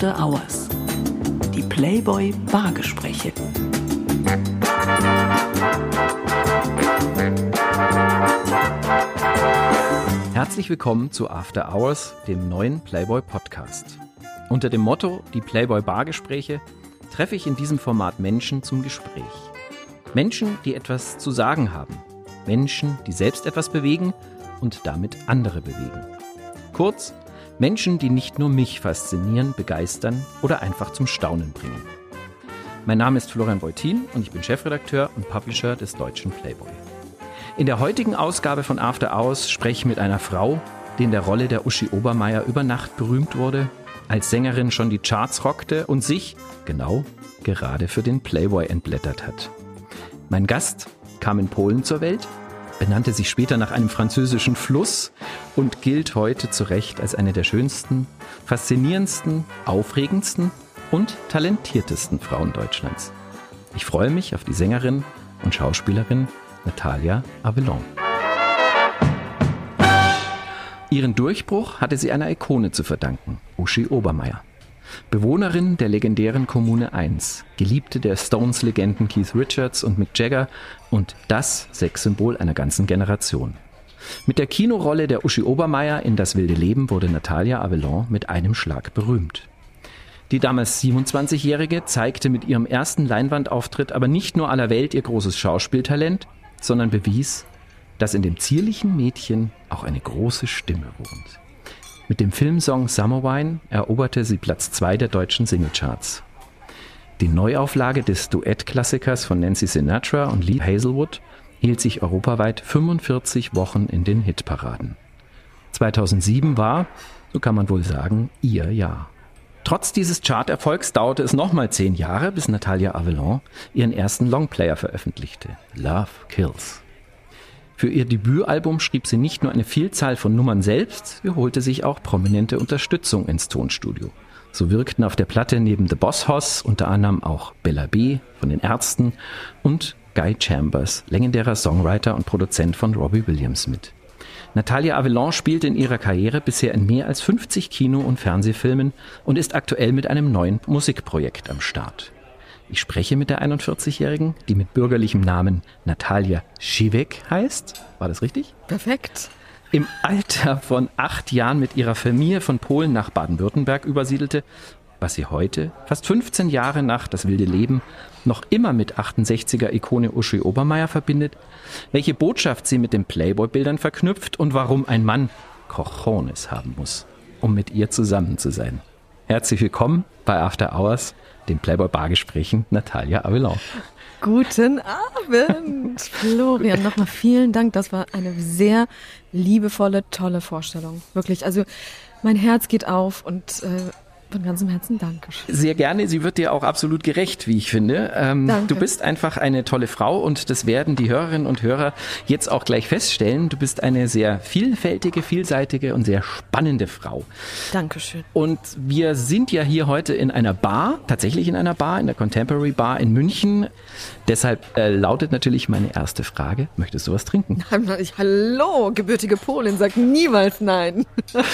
After Hours. Die Playboy Bargespräche. Herzlich willkommen zu After Hours, dem neuen Playboy Podcast. Unter dem Motto Die Playboy Bargespräche treffe ich in diesem Format Menschen zum Gespräch. Menschen, die etwas zu sagen haben. Menschen, die selbst etwas bewegen und damit andere bewegen. Kurz, Menschen, die nicht nur mich faszinieren, begeistern oder einfach zum Staunen bringen. Mein Name ist Florian Beutin und ich bin Chefredakteur und Publisher des deutschen Playboy. In der heutigen Ausgabe von After Hours spreche ich mit einer Frau, die in der Rolle der Uschi Obermeier über Nacht berühmt wurde, als Sängerin schon die Charts rockte und sich, genau, gerade für den Playboy entblättert hat. Mein Gast kam in Polen zur Welt, benannte sich später nach einem französischen Fluss und gilt heute zu Recht als eine der schönsten, faszinierendsten, aufregendsten und talentiertesten Frauen Deutschlands. Ich freue mich auf die Sängerin und Schauspielerin Natalia Avelon. Ihren Durchbruch hatte sie einer Ikone zu verdanken, Uschi Obermeier. Bewohnerin der legendären Kommune 1, Geliebte der Stones-Legenden Keith Richards und Mick Jagger und das Sexsymbol einer ganzen Generation. Mit der Kinorolle der Uschi Obermeier in Das wilde Leben wurde Natalia Avelon mit einem Schlag berühmt. Die damals 27-Jährige zeigte mit ihrem ersten Leinwandauftritt aber nicht nur aller Welt ihr großes Schauspieltalent, sondern bewies, dass in dem zierlichen Mädchen auch eine große Stimme wohnt. Mit dem Filmsong Summer Wine eroberte sie Platz 2 der deutschen Singlecharts. Die Neuauflage des Duettklassikers von Nancy Sinatra und Lee Hazelwood hielt sich europaweit 45 Wochen in den Hitparaden. 2007 war, so kann man wohl sagen, ihr Jahr. Trotz dieses Charterfolgs dauerte es nochmal zehn Jahre, bis Natalia Avelon ihren ersten Longplayer veröffentlichte, Love Kills. Für ihr Debütalbum schrieb sie nicht nur eine Vielzahl von Nummern selbst, sie holte sich auch prominente Unterstützung ins Tonstudio. So wirkten auf der Platte neben The Boss Hoss unter anderem auch Bella B. von den Ärzten und Guy Chambers, legendärer Songwriter und Produzent von Robbie Williams mit. Natalia Avelon spielte in ihrer Karriere bisher in mehr als 50 Kino- und Fernsehfilmen und ist aktuell mit einem neuen Musikprojekt am Start. Ich spreche mit der 41-Jährigen, die mit bürgerlichem Namen Natalia Schivek heißt. War das richtig? Perfekt. Im Alter von acht Jahren mit ihrer Familie von Polen nach Baden-Württemberg übersiedelte, was sie heute, fast 15 Jahre nach Das wilde Leben, noch immer mit 68er-Ikone Uschi Obermeier verbindet, welche Botschaft sie mit den Playboy-Bildern verknüpft und warum ein Mann Cojones haben muss, um mit ihr zusammen zu sein. Herzlich willkommen bei After Hours den Playboy Bargesprächen Natalia Avelon. Guten Abend, Florian. Nochmal vielen Dank. Das war eine sehr liebevolle, tolle Vorstellung. Wirklich. Also mein Herz geht auf und äh, von ganzem Herzen Dankeschön. Sehr gerne. Sie wird dir auch absolut gerecht, wie ich finde. Ähm, Danke. Du bist einfach eine tolle Frau und das werden die Hörerinnen und Hörer jetzt auch gleich feststellen. Du bist eine sehr vielfältige, vielseitige und sehr spannende Frau. Dankeschön. Und wir sind ja hier heute in einer Bar, tatsächlich in einer Bar, in der Contemporary Bar in München. Deshalb äh, lautet natürlich meine erste Frage, möchtest du was trinken? Ich, hallo, gebürtige Polin, sag niemals nein.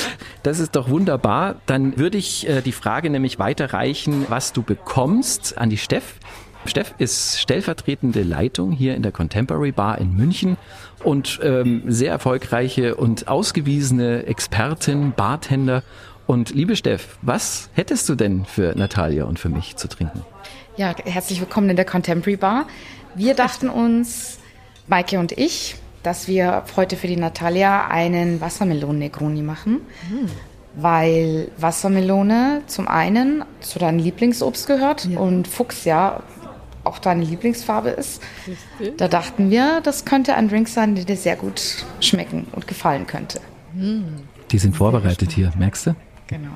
das ist doch wunderbar. Dann würde ich äh, die Frage nämlich weiterreichen, was du bekommst an die Steff. Steff ist stellvertretende Leitung hier in der Contemporary Bar in München und ähm, sehr erfolgreiche und ausgewiesene Expertin, Bartender. Und liebe Steff, was hättest du denn für Natalia und für mich zu trinken? Ja, herzlich willkommen in der Contemporary Bar. Wir dachten uns, Maike und ich, dass wir heute für die Natalia einen Wassermelonen-Negroni machen. Mhm weil Wassermelone zum einen zu deinem Lieblingsobst gehört ja. und Fuchs ja auch deine Lieblingsfarbe ist. Da dachten wir, das könnte ein Drink sein, der dir sehr gut schmecken und gefallen könnte. Hm. Die sind vorbereitet hier, merkst du? Genau.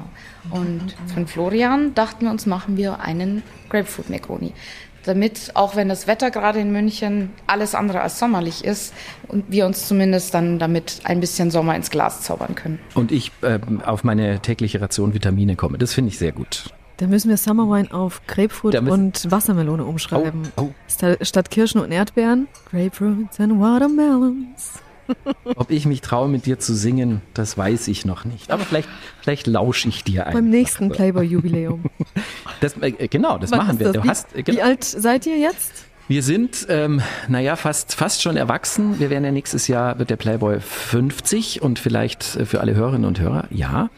Und von Florian dachten wir uns, machen wir einen Grapefruit Negroni damit, auch wenn das Wetter gerade in München alles andere als sommerlich ist, und wir uns zumindest dann damit ein bisschen Sommer ins Glas zaubern können. Und ich äh, auf meine tägliche Ration Vitamine komme. Das finde ich sehr gut. Da müssen wir Summer Wine auf Grapefruit und Wassermelone umschreiben. Oh, oh. Statt Kirschen und Erdbeeren, Grapefruits and Watermelons. Ob ich mich traue, mit dir zu singen, das weiß ich noch nicht. Aber vielleicht, vielleicht lausche ich dir ein. Beim nächsten Playboy-Jubiläum. Äh, genau, das Wann machen wir. das? Du wie, hast, äh, wie genau. alt seid ihr jetzt? Wir sind, ähm, naja, fast, fast schon erwachsen. Wir werden ja nächstes Jahr, wird der Playboy 50 und vielleicht äh, für alle Hörerinnen und Hörer, ja,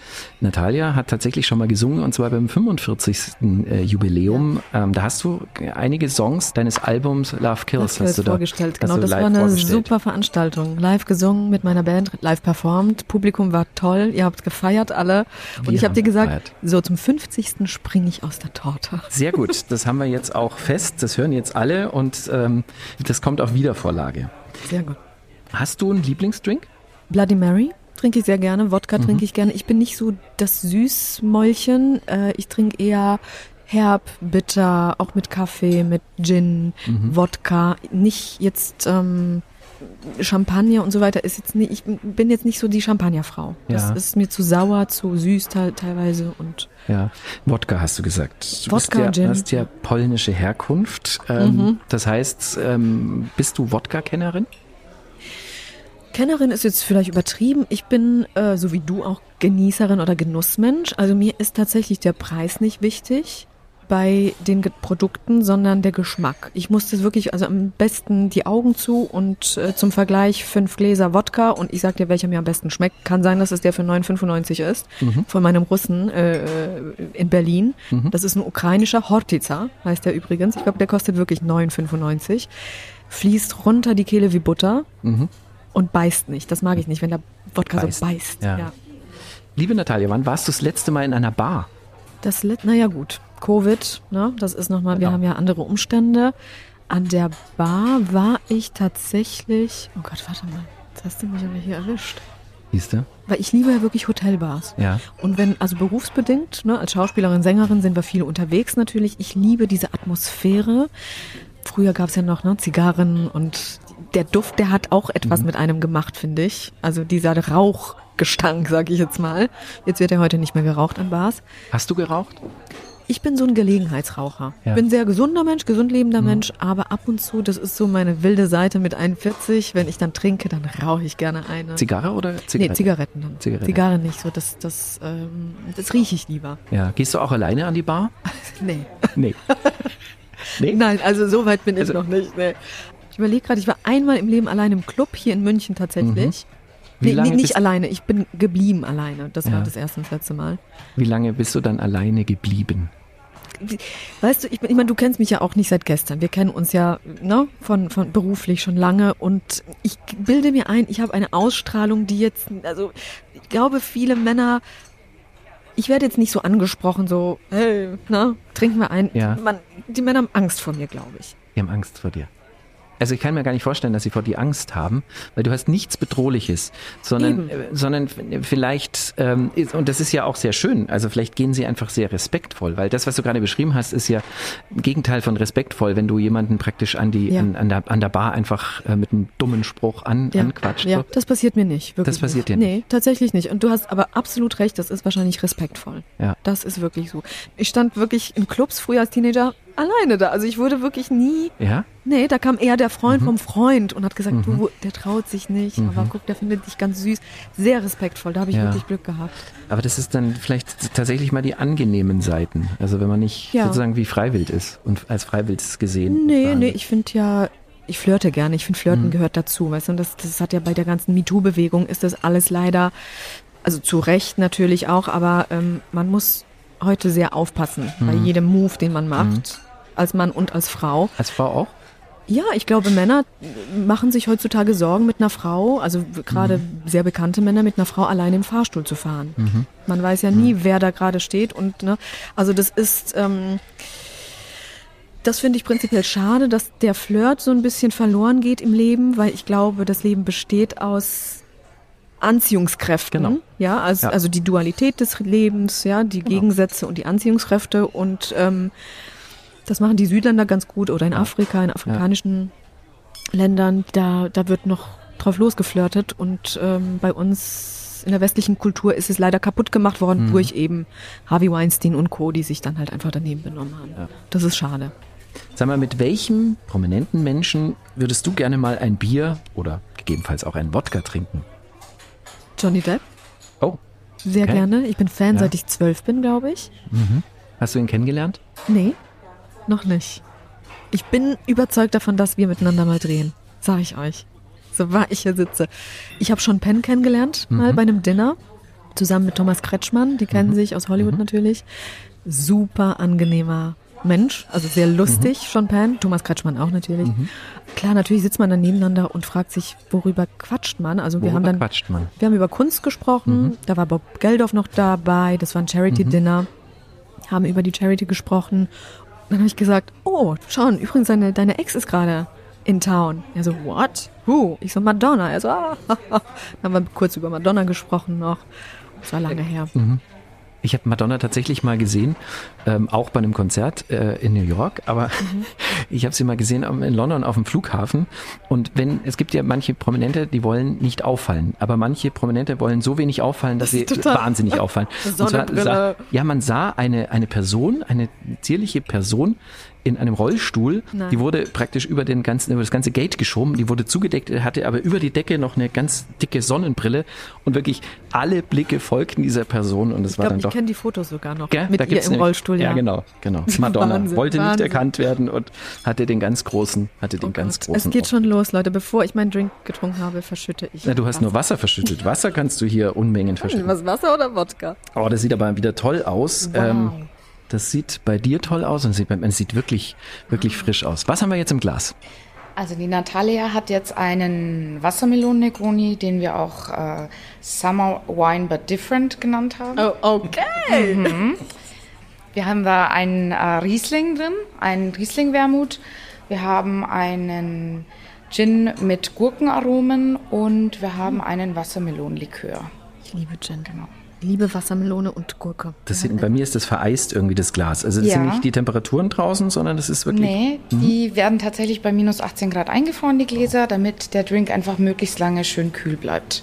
Natalia hat tatsächlich schon mal gesungen und zwar beim 45. Äh, Jubiläum. Ähm, da hast du einige Songs deines Albums Love Kills, Das hast du da vorgestellt. Genau, das war eine super Veranstaltung. Live gesungen mit meiner Band, live performt. Publikum war toll. Ihr habt gefeiert alle. Und Wir ich habe dir gesagt, gefeiert. so zum 50. springe ich aus der Torte. Sehr gut, das haben wir jetzt auch fest, das hören jetzt alle und ähm, das kommt auf Wiedervorlage. Sehr gut. Hast du einen Lieblingsdrink? Bloody Mary trinke ich sehr gerne. Wodka Mhm. trinke ich gerne. Ich bin nicht so das Süßmäulchen. Äh, ich trinke eher herb, bitter, auch mit Kaffee, mit Gin, Mhm. Wodka. Nicht jetzt ähm, Champagner und so weiter. Ist jetzt nicht, ich bin jetzt nicht so die Champagnerfrau. Das Ja. ist mir zu sauer, zu süß te teilweise und Ja, Wodka hast du gesagt. Du Wodka, bist ja, Gin. hast ja polnische Herkunft. Ähm, Mhm. Das heißt, ähm, bist du Wodka-Kennerin? Kennerin ist jetzt vielleicht übertrieben. Ich bin, äh, so wie du, auch Genießerin oder Genussmensch. Also mir ist tatsächlich der Preis nicht wichtig bei den Produkten, sondern der Geschmack. Ich musste wirklich, also am besten die Augen zu und äh, zum Vergleich fünf Gläser Wodka und ich sag dir, welcher mir am besten schmeckt. Kann sein, dass es der für 9,95 ist, von meinem Russen äh, in Berlin. Das ist ein ukrainischer Hortica, heißt der übrigens. Ich glaube, der kostet wirklich 9,95. Fließt runter die Kehle wie Butter und beißt nicht. Das mag ich nicht, wenn der Wodka Beißt. so beißt. Ja. Ja. Liebe Natalia, wann warst du das letzte Mal in einer Bar? Das, let- naja gut, Covid, ne, das ist nochmal, wir Genau. haben ja andere Umstände. An der Bar war ich tatsächlich, oh Gott, warte mal, jetzt hast du mich aber hier erwischt. Siehst du? Weil ich liebe ja wirklich Hotelbars. Ja. Und wenn, also berufsbedingt, ne, als Schauspielerin, Sängerin sind wir viel unterwegs natürlich. Ich liebe diese Atmosphäre. Früher gab's ja noch ne, Zigarren und der Duft, der hat auch etwas Mhm. mit einem gemacht, finde ich. Also dieser Rauchgestank, sag ich jetzt mal. Jetzt wird ja heute nicht mehr geraucht an Bars. Hast du geraucht? Ich bin so ein Gelegenheitsraucher. Ja. Mhm. Bin sehr gesunder Mensch, gesund lebender Mensch, aber ab und zu, das ist so meine wilde Seite mit 41. Wenn ich dann trinke, dann rauche ich gerne eine. Zigarre oder Zigarette? Nee, Zigaretten dann. Zigarette. Zigarre nicht, so das, das, ähm, das rieche ich lieber. Ja. Gehst du auch alleine an die Bar? Nee. Nee. nee? Nein, also so weit bin ich Also- noch nicht. Nee. Ich überlege gerade, ich war einmal im Leben alleine im Club hier in München tatsächlich. Mhm. Wie Nee, nee, nicht alleine, ich bin geblieben alleine. Das Ja. war das erste und das letzte Mal. Wie lange bist du dann alleine geblieben? Weißt du, ich, ich meine, du kennst mich ja auch nicht seit gestern. Wir kennen uns ja ne, von, von beruflich schon lange und ich bilde mir ein, ich habe eine Ausstrahlung, die jetzt, also ich glaube, viele Männer, ich werde jetzt nicht so angesprochen, so, hey, ne, trinken wir ein. Ja. Man, die Männer haben Angst vor mir, glaube ich. Die haben Angst vor dir. Also ich kann mir gar nicht vorstellen, dass sie vor dir Angst haben, weil du hast nichts Bedrohliches, sondern, äh, sondern vielleicht, ähm, ist, und das ist ja auch sehr schön, also vielleicht gehen sie einfach sehr respektvoll, weil das, was du gerade beschrieben hast, ist ja im Gegenteil von respektvoll, wenn du jemanden praktisch an, die, Ja. an, an, der, an der Bar einfach äh, mit einem dummen Spruch an, anquatscht. ja, So. das passiert mir nicht. Wirklich Das passiert dir nicht. Nee, tatsächlich nicht. Und du hast aber absolut recht, das ist wahrscheinlich respektvoll. Ja. Das ist wirklich so. Ich stand wirklich in Clubs früher als Teenager alleine da. Also ich wurde wirklich nie Ja? Nee, da kam eher der Mhm. Freund vom Freund und hat gesagt, du, der traut sich nicht, aber guck, der findet dich ganz süß. Sehr respektvoll, da habe ich Ja. wirklich Glück gehabt. Aber das ist dann vielleicht tatsächlich mal die angenehmen Seiten. Also wenn man nicht Ja. sozusagen wie Freiwild ist und als Freiwild gesehen. Nee, nee, ich finde ja, ich flirte gerne. Ich finde, Flirten Mhm. gehört dazu. Weißt du, und das, das hat ja bei der ganzen MeToo-Bewegung ist das alles leider, also zu Recht natürlich auch, aber ähm, man muss heute sehr aufpassen bei Mhm. jedem Move, den man macht, als Mann und als Frau. Als Frau auch? Ja, ich glaube, Männer machen sich heutzutage Sorgen, mit einer Frau, also gerade sehr bekannte Männer, mit einer Frau allein im Fahrstuhl zu fahren. Man weiß ja nie, wer da gerade steht und ne, also das ist, ähm, das finde ich prinzipiell schade, dass der Flirt so ein bisschen verloren geht im Leben, weil ich glaube, das Leben besteht aus Anziehungskräften. Genau. Ja, also, Ja. Genau. also die Dualität des Lebens, ja, die Gegensätze und die Anziehungskräfte und ähm, das machen die Südländer ganz gut oder in Afrika, in afrikanischen Ländern, da, da wird noch drauf losgeflirtet und ähm, bei uns in der westlichen Kultur ist es leider kaputt gemacht worden Mhm. durch eben Harvey Weinstein und Co., die sich dann halt einfach daneben benommen haben. Das ist schade. Sag mal, mit welchem prominenten Menschen würdest du gerne mal ein Bier oder gegebenenfalls auch einen Wodka trinken? Johnny Depp, Oh, sehr Okay. gerne. Ich bin Fan, Ja. seit ich zwölf bin, glaube ich. hast du ihn kennengelernt? Nee, noch nicht. Ich bin überzeugt davon, dass wir miteinander mal drehen. Sag ich euch. So wahr ich hier sitze. Ich habe schon Penn kennengelernt, mal bei einem Dinner. Zusammen mit Thomas Kretschmann. Die kennen sich aus Hollywood natürlich. Super angenehmer Mensch. Also sehr lustig, Sean Penn. Thomas Kretschmann auch natürlich. Klar, natürlich sitzt man dann nebeneinander und fragt sich, worüber quatscht man. Also wir Worüber haben dann quatscht man? wir haben über Kunst gesprochen, da war Bob Geldof noch dabei, das war ein Charity-Dinner, haben über die Charity gesprochen. Dann habe ich gesagt, oh, Sean, übrigens, deine, deine Ex ist gerade in town. Er so, what? Who? Ich so, Madonna. Er so, ah, dann haben wir kurz über Madonna gesprochen noch. Das war lange her. Ich habe Madonna tatsächlich mal gesehen, ähm, auch bei einem Konzert äh, in New York, aber ich habe sie mal gesehen in London auf dem Flughafen. Und wenn es gibt ja manche Prominente, die wollen nicht auffallen, aber manche Prominente wollen so wenig auffallen, dass sie total- wahnsinnig auffallen. Und zwar sah, ja, man sah eine eine Person, eine zierliche Person in einem Rollstuhl, Nein. die wurde praktisch über den ganzen, über das ganze Gate geschoben, die wurde zugedeckt, hatte aber über die Decke noch eine ganz dicke Sonnenbrille und wirklich alle Blicke folgten dieser Person und es Ich war dann ich doch kenne die Fotos sogar noch. Gell? Mit Da ihr gibt's im Rollstuhl, ja. Ja, genau, genau. Madonna Wahnsinn, wollte nicht Wahnsinn. erkannt werden und hatte den ganz großen, hatte den Oh ganz Gott. großen. Es geht Auf- schon los, Leute. Bevor ich meinen Drink getrunken habe, verschütte ich. Na, du hast nur Wasser verschüttet. Wasser kannst du hier Unmengen verschütten. Was, Wasser oder Wodka? Oh, das sieht aber wieder toll aus. Wow. Ähm, das sieht bei dir toll aus und sieht, es sieht wirklich, wirklich frisch aus. Was haben wir jetzt im Glas? Also die Natalia hat jetzt einen Wassermelonen-Negroni, den wir auch äh, Summer Wine but Different genannt haben. Oh, okay. Wir haben da einen äh, Riesling drin, einen Riesling-Wermut. Wir haben einen Gin mit Gurkenaromen und wir haben einen Wassermelonenlikör. Ich liebe Gin. Genau. Liebe Wassermelone und Gurke. Das sieht, bei mir ist das vereist irgendwie das Glas. Also das Ja. sind nicht die Temperaturen draußen, sondern das ist wirklich. Nee, die werden tatsächlich bei minus 18 Grad eingefroren, die Gläser, damit der Drink einfach möglichst lange schön kühl bleibt.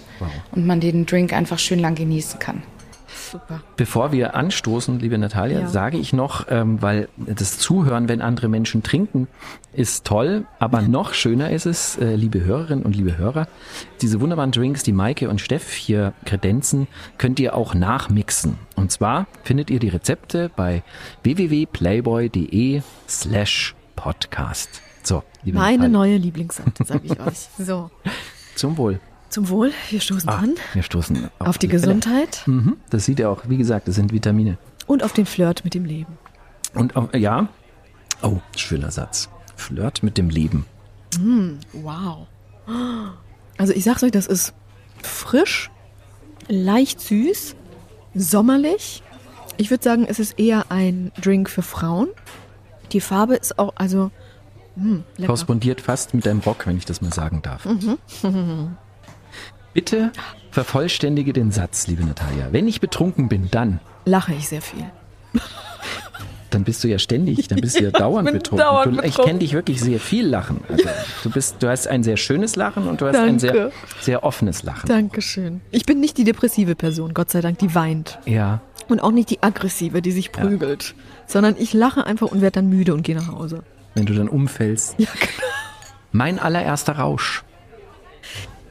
Und man den Drink einfach schön lang genießen kann. Super. Bevor wir anstoßen, liebe Natalia, Ja. sage ich noch, ähm, weil das Zuhören, wenn andere Menschen trinken, ist toll, aber noch schöner ist es, äh, liebe Hörerinnen und liebe Hörer, diese wunderbaren Drinks, die Maike und Steff hier kredenzen, könnt ihr auch nachmixen. Und zwar findet ihr die Rezepte bei www.playboy.de slash podcast. So, liebe Meine Natalia, neue Lieblingsseite, sage ich euch. So. zum Wohl. Zum Wohl. Wir stoßen Ah, an. wir stoßen Auf die alle Fälle. Gesundheit Mhm, das sieht ihr auch, wie gesagt, das sind Vitamine. und auf den Flirt mit dem Leben. Und auch, ja, oh, schöner Satz. Flirt mit dem Leben. Wow. Also ich sag's euch, das ist frisch, leicht süß, sommerlich. Ich würde sagen, es ist eher ein Drink für Frauen. Die Farbe ist auch, also, mh, lecker. Korrespondiert fast mit deinem Rock, wenn ich das mal sagen darf. Bitte vervollständige den Satz, liebe Natalia. Wenn ich betrunken bin, dann, Lache ich sehr viel. dann bist du ja ständig, dann bist du ja dauernd bin betrunken. dauernd du, ich kenne dich wirklich sehr viel lachen. Also, du bist, du hast ein sehr schönes Lachen und du hast ein sehr, Danke. sehr offenes Lachen. Dankeschön. Ich bin nicht die depressive Person, Gott sei Dank, die weint. Ja, Und auch nicht die aggressive, die sich prügelt. Sondern ich lache einfach und werde dann müde und gehe nach Hause. wenn du dann umfällst. Ja, genau. Mein allererster Rausch.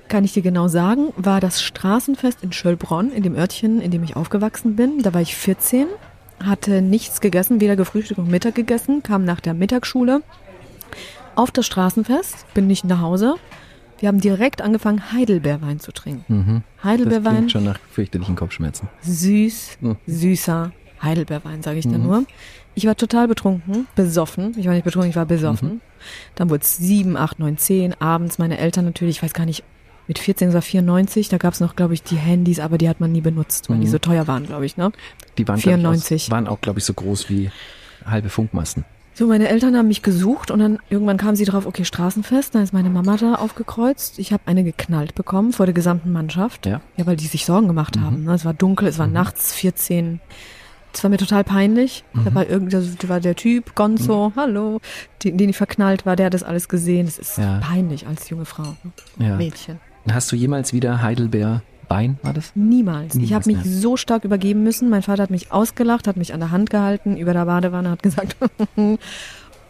Kann ich dir genau sagen, war das Straßenfest in Schöllbronn, in dem Örtchen, in dem ich aufgewachsen bin. Da war ich 14, hatte nichts gegessen, weder gefrühstückt noch Mittag gegessen, kam nach der Mittagsschule auf das Straßenfest, bin nicht nach Hause. Wir haben direkt angefangen, Heidelbeerwein zu trinken. Mhm. Das Heidelbeerwein, klingt schon nach fürchterlichen Kopfschmerzen. süß, Mhm. süßer Heidelbeerwein, sage ich dann nur. Ich war total betrunken, besoffen. Ich war nicht betrunken, ich war besoffen. Dann wurde es sieben, acht, neun, zehn. Abends meine Eltern natürlich, ich weiß gar nicht, mit 14 oder 94, da gab es noch, glaube ich, die Handys, aber die hat man nie benutzt, weil die so teuer waren, glaube ich. Ne? Die waren, glaub ich, 94. Aus, waren auch, glaube ich, so groß wie halbe Funkmasten. So, meine Eltern haben mich gesucht und dann irgendwann kamen sie drauf, okay, Straßenfest, dann ist meine Mama da aufgekreuzt. Ich habe eine geknallt bekommen vor der gesamten Mannschaft. Ja. Ja, weil die sich Sorgen gemacht haben. Ne? Es war dunkel, es war nachts 14. Es war mir total peinlich. Da war irgend, da war der Typ, Gonzo, hallo, den, den ich verknallt war, der hat das alles gesehen. Es ist Ja. peinlich als junge Frau, ne? Ja. Mädchen. Hast du jemals wieder Heidelbeer Bein, war das? Niemals. Ich Niemals habe mich so stark übergeben müssen. Mein Vater hat mich ausgelacht, hat mich an der Hand gehalten, über der Badewanne, hat gesagt,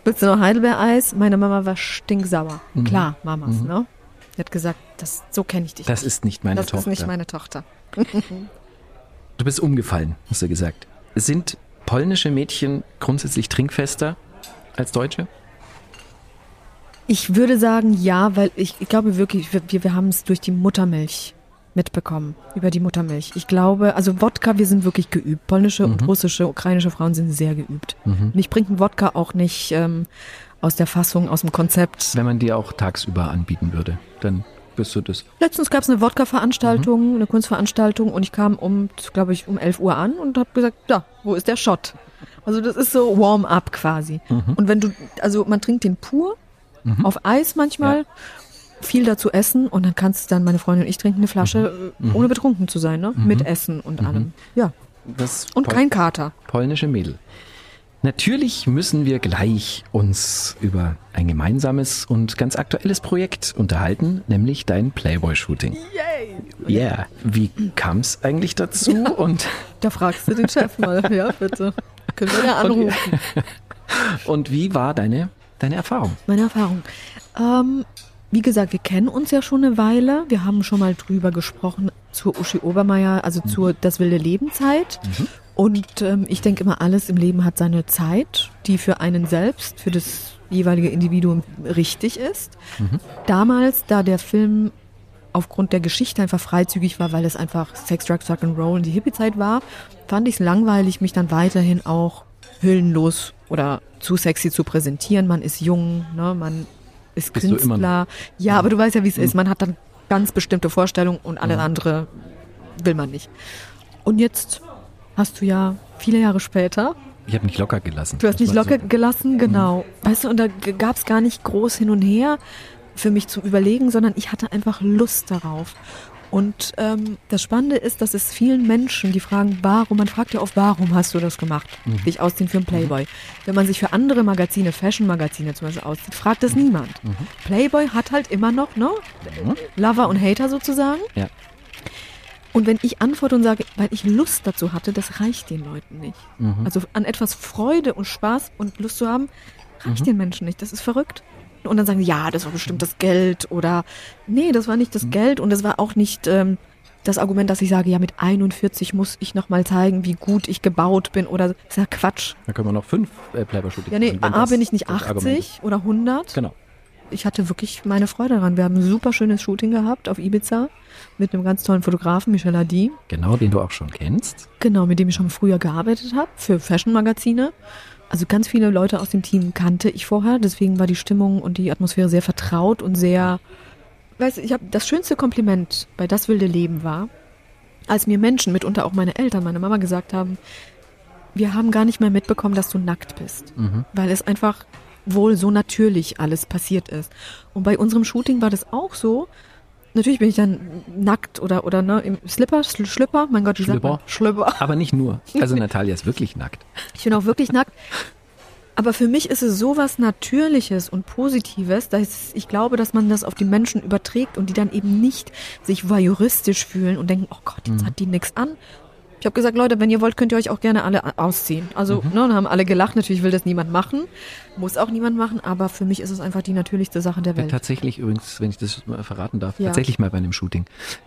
willst du noch Heidelbeereis? Meine Mama war stinksauer. Mhm. Klar, Mamas, ne? Sie hat gesagt, das, so kenne ich dich. Das ist nicht meine das Tochter. ist nicht meine Tochter. du bist umgefallen, hast du gesagt. Sind polnische Mädchen grundsätzlich trinkfester als Deutsche? Ich würde sagen, ja, weil ich, ich glaube wirklich, wir, wir haben es durch die Muttermilch mitbekommen, über die Muttermilch. Ich glaube, also Wodka, wir sind wirklich geübt. Polnische und russische, ukrainische Frauen sind sehr geübt. Und ich bringe einen Wodka auch nicht ähm, aus der Fassung, aus dem Konzept. Wenn man dir auch tagsüber anbieten würde, dann wirst du das. Letztens gab es eine Wodka-Veranstaltung, eine Kunstveranstaltung und ich kam um, glaube ich, um 11 Uhr an und habe gesagt, ja, wo ist der Shot? Also das ist so Warm-up quasi. Und wenn du, also man trinkt den pur, auf Eis manchmal, viel dazu essen und dann kannst du dann, meine Freundin und ich trinken eine Flasche, äh, ohne betrunken zu sein, ne? Mit Essen und allem. Ja. das Und Pol- kein Kater. polnische Mädel. Natürlich müssen wir gleich uns über ein gemeinsames und ganz aktuelles Projekt unterhalten, nämlich dein Playboy-Shooting. Yay! Yeah. Wie kam es eigentlich dazu? Und, Da fragst du den Chef mal. Ja, bitte. Können wir da anrufen? und wie war deine, deine Erfahrung? Meine Erfahrung. Ähm, wie gesagt, wir kennen uns ja schon eine Weile. Wir haben schon mal drüber gesprochen zur Uschi Obermeier, also zur Das wilde Lebenzeit. Und ähm, ich denke immer, alles im Leben hat seine Zeit, die für einen selbst, für das jeweilige Individuum richtig ist. Damals, da der Film aufgrund der Geschichte einfach freizügig war, weil es einfach Sex, Drugs, Rock and Roll und die Hippie-Zeit war, fand ich es langweilig, mich dann weiterhin auch hüllenlos oder zu sexy zu präsentieren. Man ist jung, ne? man ist Bist Künstler. Ja, aber du weißt ja, wie es ist. Man hat dann ganz bestimmte Vorstellungen und alles andere will man nicht. Und jetzt hast du ja viele Jahre später Ich habe nicht locker gelassen. Du hast war locker so- gelassen, genau. Weißt du, und da gab es gar nicht groß hin und her für mich zum Überlegen, sondern ich hatte einfach Lust darauf. Und ähm, das Spannende ist, dass es vielen Menschen, die fragen, warum, man fragt ja oft, warum hast du das gemacht, dich ausziehen für einen Playboy. Wenn man sich für andere Magazine, Fashion-Magazine zum Beispiel auszieht, fragt das niemand. Playboy hat halt immer noch, ne? Lover und Hater sozusagen. Ja. Und wenn ich antworte und sage, weil ich Lust dazu hatte, das reicht den Leuten nicht. Also an etwas Freude und Spaß und Lust zu haben, reicht den Menschen nicht. Das ist verrückt. Und dann sagen ja, das war bestimmt das Geld oder nee, das war nicht das Geld und das war auch nicht ähm, das Argument, dass ich sage, ja, mit 41 muss ich nochmal zeigen, wie gut ich gebaut bin oder das ist ja Quatsch. Da können wir noch fünf äh, Playboy-Shootings Ja, nee, A bin ich nicht das Argument 80 oder 100. ist. Genau. Ich hatte wirklich meine Freude daran. Wir haben ein super schönes Shooting gehabt auf Ibiza mit einem ganz tollen Fotografen, Michel Adi. Genau, den du auch schon kennst. Genau, mit dem ich schon früher gearbeitet habe für Fashion-Magazine. Also ganz viele Leute aus dem Team kannte ich vorher, deswegen war die Stimmung und die Atmosphäre sehr vertraut und sehr. Weißt ich habe das schönste Kompliment bei Das wilde Leben war, als mir Menschen, mitunter auch meine Eltern, meine Mama gesagt haben, wir haben gar nicht mehr mitbekommen, dass du nackt bist, weil es einfach wohl so natürlich alles passiert ist. Und bei unserem Shooting war das auch so. Natürlich bin ich dann nackt oder oder ne im Slipper, Schl- Schlüpper, mein Gott, wie man? Schlüpper. Aber nicht nur. Also Natalia ist wirklich nackt. Ich bin auch wirklich nackt. Aber für mich ist es sowas Natürliches und Positives, dass ich glaube, dass man das auf die Menschen überträgt und die dann eben nicht sich voyeuristisch fühlen und denken, oh Gott, jetzt hat die nix an. Ich habe gesagt, Leute, wenn ihr wollt, könnt ihr euch auch gerne alle ausziehen. Also, ne, dann haben alle gelacht. Natürlich will das niemand machen, muss auch niemand machen, aber für mich ist es einfach die natürlichste Sache der Welt. tatsächlich übrigens, wenn ich das verraten darf, Ja. tatsächlich mal bei einem Shooting.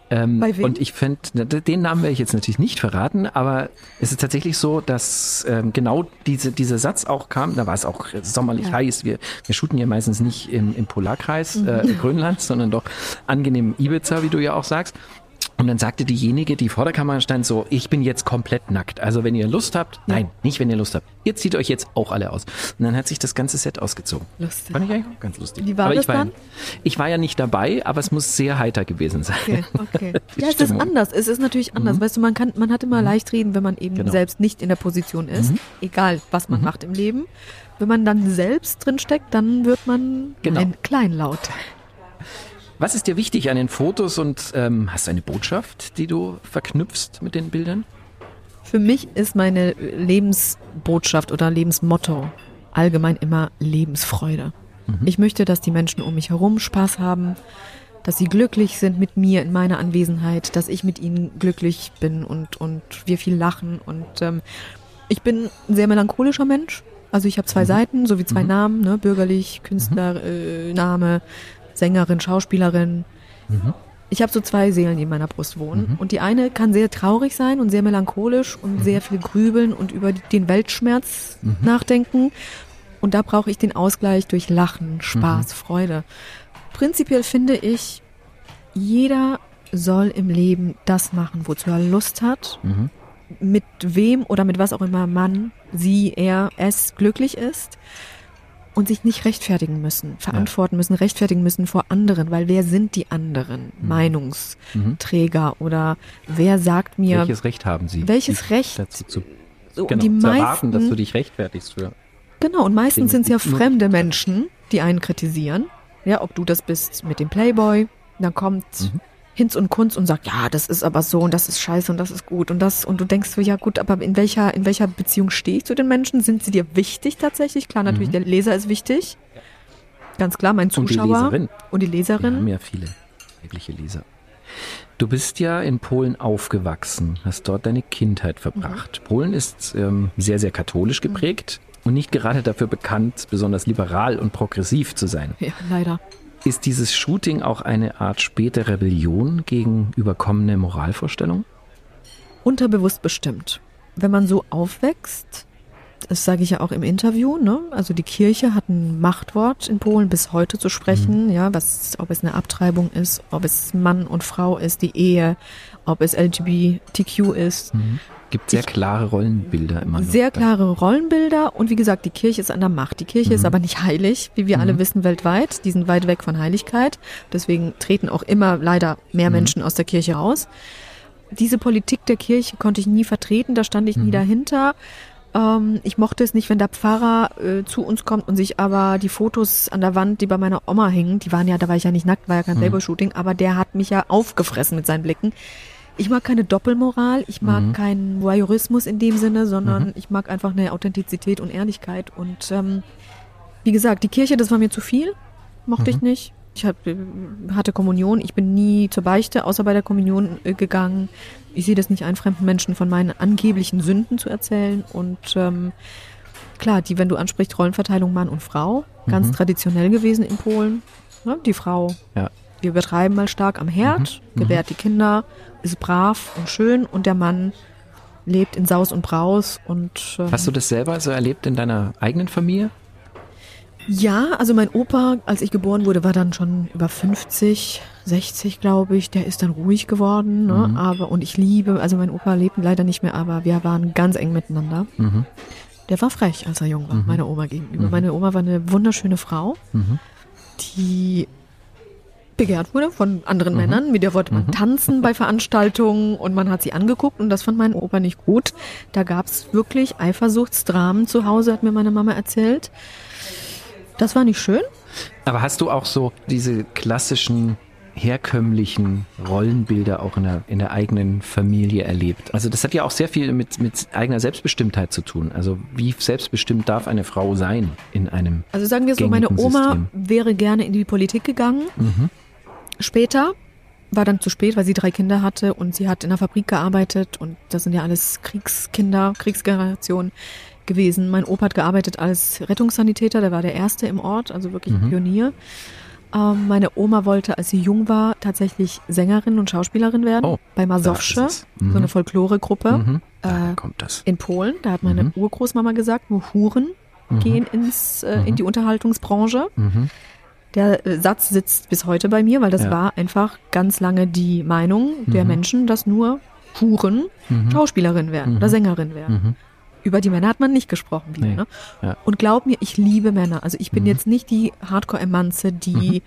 Ähm, Bei wem? Und ich fände, den Namen werde ich jetzt natürlich nicht verraten, aber es ist tatsächlich so, dass ähm, genau diese, dieser Satz auch kam, da war es auch sommerlich Ja. heiß. Wir, wir shooten ja meistens nicht im, im Polarkreis Mhm. äh, Grönland, sondern doch angenehm Ibiza, wie du ja auch sagst. Und dann sagte diejenige, die vor der Kamera stand, so, ich bin jetzt komplett nackt. Also wenn ihr Lust habt, nein, nicht wenn ihr Lust habt. Ihr zieht euch jetzt auch alle aus. Und dann hat sich das ganze Set ausgezogen. Lustig. Fand ich eigentlich auch ganz lustig. Wie war aber das ich war, dann? Ich war ja nicht dabei, aber es muss sehr heiter gewesen sein. Okay, okay. Ja, es ist anders. Es ist natürlich anders. Weißt du, man kann, man hat immer leicht reden, wenn man eben Genau. selbst nicht in der Position ist. Egal, was man macht im Leben. Wenn man dann selbst drin steckt, dann wird man Genau. ein kleinlaut. Was ist dir wichtig an den Fotos und ähm, hast du eine Botschaft, die du verknüpfst mit den Bildern? Für mich ist meine Lebensbotschaft oder Lebensmotto allgemein immer Lebensfreude. Ich möchte, dass die Menschen um mich herum Spaß haben, dass sie glücklich sind mit mir in meiner Anwesenheit, dass ich mit ihnen glücklich bin und, und wir viel lachen. Und ähm, ich bin ein sehr melancholischer Mensch. Also ich habe zwei Seiten, sowie zwei Namen, ne? bürgerlich, Künstlername, äh, Sängerin, Schauspielerin. Ich habe so zwei Seelen, die in meiner Brust wohnen. Und die eine kann sehr traurig sein und sehr melancholisch und sehr viel grübeln und über den Weltschmerz nachdenken. Und da brauche ich den Ausgleich durch Lachen, Spaß, Freude. Prinzipiell finde ich, jeder soll im Leben das machen, wozu er Lust hat, mit wem oder mit was auch immer man, sie, er, es glücklich ist und sich nicht rechtfertigen müssen, verantworten müssen, rechtfertigen müssen vor anderen, weil wer sind die anderen Meinungsträger oder wer sagt mir, Welches Recht haben sie? Welches Recht? Dazu zu, so, genau, die zu erwarten, dass meisten, du dich rechtfertigst für. genau, und meistens sind es ja fremde Menschen, die einen kritisieren. Ja, ob du das bist mit dem Playboy, dann kommt Mhm. Hinz und Kunz und sagt, ja, das ist aber so und das ist scheiße und das ist gut und das und du denkst so, ja gut, aber in welcher in welcher Beziehung stehe ich zu den Menschen? Sind sie dir wichtig tatsächlich? Klar, natürlich, der Leser ist wichtig. Ganz klar, mein Mhm. Und die Zuschauer Leserin. und die Wir Leserin. haben ja viele weibliche Leser. Du bist ja in Polen aufgewachsen, hast dort deine Kindheit verbracht. Polen ist ähm, sehr, sehr katholisch geprägt und nicht gerade dafür bekannt, besonders liberal und progressiv zu sein. Ja, leider. Ist dieses Shooting auch eine Art späte Rebellion gegen überkommene Moralvorstellungen? Unterbewusst bestimmt. Wenn man so aufwächst, das sage ich ja auch im Interview, ne? Also die Kirche hat ein Machtwort in Polen bis heute zu sprechen, ja, was, ob es eine Abtreibung ist, ob es Mann und Frau ist, die Ehe, ob es LGBTQ ist. Gibt sehr klare Rollenbilder immer noch. Sehr klare Rollenbilder und wie gesagt, die Kirche ist an der Macht. Die Kirche ist aber nicht heilig, wie wir alle wissen weltweit. Die sind weit weg von Heiligkeit. Deswegen treten auch immer leider mehr Menschen aus der Kirche raus. Diese Politik der Kirche konnte ich nie vertreten, da stand ich nie dahinter. Ähm, ich mochte es nicht, wenn der Pfarrer äh, zu uns kommt und sich aber die Fotos an der Wand, die bei meiner Oma hingen, die waren ja, da war ich ja nicht nackt, war ja kein Playboy-Shooting, aber der hat mich ja aufgefressen mit seinen Blicken. Ich mag keine Doppelmoral, ich mag keinen Voyeurismus in dem Sinne, sondern ich mag einfach eine Authentizität und Ehrlichkeit. Und ähm, wie gesagt, die Kirche, das war mir zu viel, mochte ich nicht. Ich hab, äh, hatte Kommunion, ich bin nie zur Beichte, außer bei der Kommunion äh, gegangen. Ich sehe das nicht ein, fremden Menschen von meinen angeblichen Sünden zu erzählen. Und ähm, klar, die, wenn du ansprichst, Rollenverteilung Mann und Frau, ganz traditionell gewesen in Polen. Ne? Die Frau Ja. Wir übertreiben mal stark am Herd, gebärt die Kinder, ist brav und schön und der Mann lebt in Saus und Braus und ähm, Hast du das selber so erlebt in deiner eigenen Familie? ja, also mein Opa, als ich geboren wurde, war dann schon über 50, 60, glaube ich. Der ist dann ruhig geworden, ne? aber und ich liebe, also mein Opa lebt leider nicht mehr, aber wir waren ganz eng miteinander. Der war frech, als er jung war, meiner Oma gegenüber. Meine Oma war eine wunderschöne Frau, die begehrt wurde von anderen Männern. Mit der wollte man tanzen bei Veranstaltungen und man hat sie angeguckt und das fand mein Opa nicht gut. Da gab's wirklich Eifersuchtsdramen zu Hause, hat mir meine Mama erzählt. Das war nicht schön. Aber hast du auch so diese klassischen herkömmlichen Rollenbilder auch in der, in der eigenen Familie erlebt? Also das hat ja auch sehr viel mit, mit eigener Selbstbestimmtheit zu tun. Also wie selbstbestimmt darf eine Frau sein in einem Also sagen wir so, meine Oma System? wäre gerne in die Politik gegangen. Später war dann zu spät, weil sie drei Kinder hatte und sie hat in der Fabrik gearbeitet und das sind ja alles Kriegskinder, Kriegsgeneration gewesen. Mein Opa hat gearbeitet als Rettungssanitäter, der war der Erste im Ort, also wirklich ein Pionier. Ähm, meine Oma wollte, als sie jung war, tatsächlich Sängerin und Schauspielerin werden Oh, bei Masowsche, es. so eine Folkloregruppe Mhm. Äh, kommt das. in Polen. Da hat meine Mhm. Urgroßmama gesagt, nur Huren gehen ins, äh, in die Unterhaltungsbranche. Mhm. Der Satz sitzt bis heute bei mir, weil das Ja. war einfach ganz lange die Meinung der Menschen, dass nur Huren Schauspielerin werden oder Sängerin werden. Mhm. Über die Männer hat man nicht gesprochen. Wieder, Nee. ne? Ja. Und glaub mir, ich liebe Männer. Also ich bin jetzt nicht die Hardcore-Emanze, die...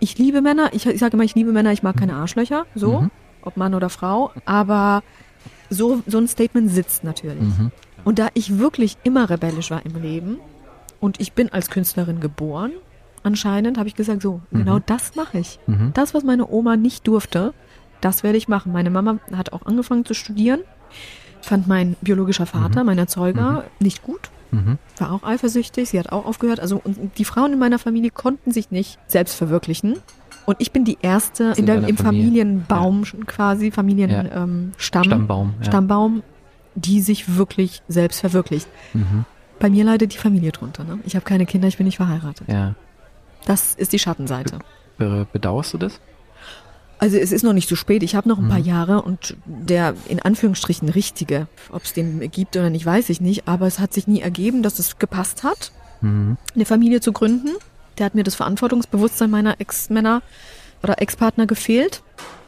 Ich liebe Männer. Ich, ich sage immer, ich liebe Männer. Ich mag keine Arschlöcher. So, ob Mann oder Frau. Aber so, so ein Statement sitzt natürlich. Und da ich wirklich immer rebellisch war im Leben und ich bin als Künstlerin geboren, anscheinend habe ich gesagt, so, genau das mache ich. Das, was meine Oma nicht durfte, das werde ich machen. Meine Mama hat auch angefangen zu studieren, fand mein biologischer Vater, mein Erzeuger, nicht gut. War auch eifersüchtig, sie hat auch aufgehört. Also die Frauen in meiner Familie konnten sich nicht selbst verwirklichen. Und ich bin die erste in der, im Familie. Familienbaum schon quasi, Familienstamm, Ja. ähm, Stamm, Stammbaum, ja. Stammbaum, die sich wirklich selbst verwirklicht. Mhm. Bei mir leidet die Familie drunter. Ne? Ich habe keine Kinder, ich bin nicht verheiratet. Ja. Das ist die Schattenseite. Be- Bedauerst du das? Also es ist noch nicht so spät. Ich habe noch ein paar Mhm. Jahre und der in Anführungsstrichen richtige, ob es den gibt oder nicht, weiß ich nicht. Aber es hat sich nie ergeben, dass es gepasst hat, Mhm. eine Familie zu gründen. Der hat mir das Verantwortungsbewusstsein meiner Ex-Männer oder Ex-Partner gefehlt.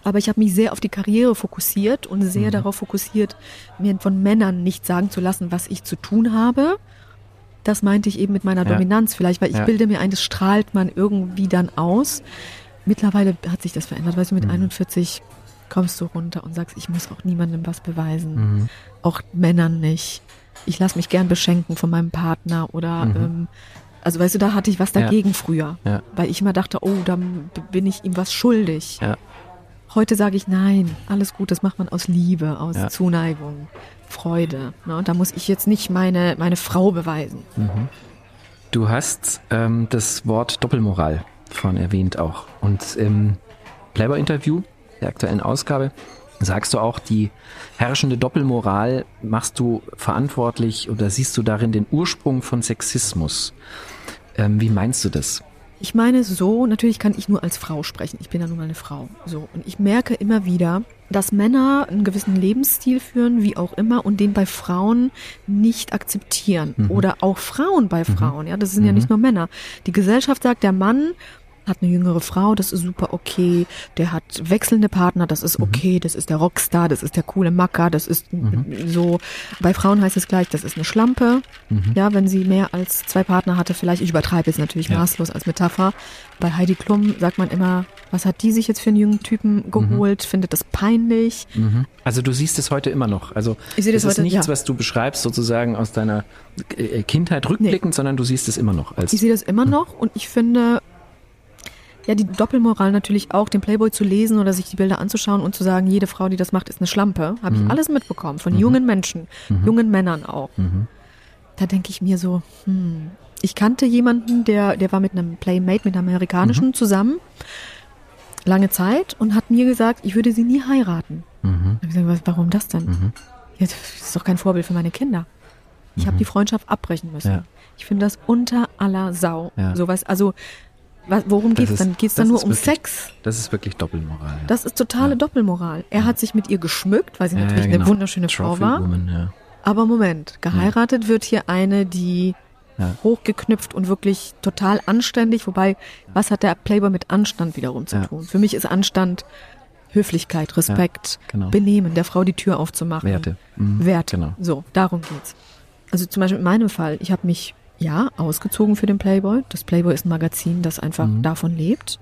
Aber ich habe mich sehr auf die Karriere fokussiert und Mhm. sehr darauf fokussiert, mir von Männern nicht sagen zu lassen, was ich zu tun habe. Das meinte ich eben mit meiner Ja. Dominanz vielleicht, weil ich Ja. bilde mir ein, das strahlt man irgendwie dann aus. Mittlerweile hat sich das verändert. Weißt du, mit Mhm. 41 kommst du runter und sagst, ich muss auch niemandem was beweisen. Mhm. Auch Männern nicht. Ich lasse mich gern beschenken von meinem Partner oder, Mhm. ähm, also weißt du, da hatte ich was Ja. dagegen früher. Ja. Weil ich immer dachte, oh, dann bin ich ihm was schuldig. Ja. Heute sage ich, nein, alles gut, das macht man aus Liebe, aus Ja. Zuneigung, Freude. Ne? Und da muss ich jetzt nicht meine, meine Frau beweisen. Du hast ähm, das Wort Doppelmoral vorhin erwähnt auch. Und im Playboy-Interview der aktuellen Ausgabe sagst du auch, die herrschende Doppelmoral machst du verantwortlich oder siehst du darin den Ursprung von Sexismus. Ähm, wie meinst du das? Ich meine so, natürlich kann ich nur als Frau sprechen. Ich bin ja nun mal eine Frau. So. Und ich merke immer wieder, dass Männer einen gewissen Lebensstil führen, wie auch immer, und den bei Frauen nicht akzeptieren. Oder auch Frauen bei Frauen. Ja, das sind ja nicht nur Männer. Die Gesellschaft sagt, der Mann hat eine jüngere Frau, das ist super okay. Der hat wechselnde Partner, das ist okay. Das ist der Rockstar, das ist der coole Macker, das ist so. Bei Frauen heißt es gleich, das ist eine Schlampe. Ja, wenn sie mehr als zwei Partner hatte, vielleicht, ich übertreibe jetzt natürlich Ja. maßlos als Metapher. Bei Heidi Klum sagt man immer, was hat die sich jetzt für einen jungen Typen geholt? Findet das peinlich? Also du siehst es heute immer noch. Also Ich sehe das ist heute, nichts, ja. was du beschreibst sozusagen aus deiner äh, Kindheit rückblickend, sondern du siehst es immer noch als Ich sehe das immer noch und ich finde, ja, die Doppelmoral natürlich auch, den Playboy zu lesen oder sich die Bilder anzuschauen und zu sagen, jede Frau, die das macht, ist eine Schlampe. Habe ich alles mitbekommen, von jungen Menschen, jungen Männern auch. Da denke ich mir so, hm. Ich kannte jemanden, der, der war mit einem Playmate, mit einem amerikanischen zusammen, lange Zeit und hat mir gesagt, ich würde sie nie heiraten. Mhm. Da ich gesagt, warum das denn? Ja, das ist doch kein Vorbild für meine Kinder. Ich habe die Freundschaft abbrechen müssen. Mhm. Ja. Ich finde das unter aller Sau. Ja. Sowas, also worum Das geht's ist- dann? Geht's das dann nur um wirklich- Sex? Das ist wirklich Doppelmoral. Ja. Das ist totale Doppelmoral. Er hat sich mit ihr geschmückt, weil sie Ja, natürlich ja, eine genau. wunderschöne Frau Trophy war. Woman, ja. Aber Moment, geheiratet wird hier eine, die Ja. hochgeknüpft und wirklich total anständig. Wobei, was hat der Playboy mit Anstand wiederum zu Ja. tun? Für mich ist Anstand Höflichkeit, Respekt, genau. Benehmen, der Frau die Tür aufzumachen. Werte. Mhm. Werte. Genau. So, darum geht's. Also zum Beispiel in meinem Fall, ich habe mich ja ausgezogen für den Playboy. Das Playboy ist ein Magazin, das einfach Mhm. davon lebt.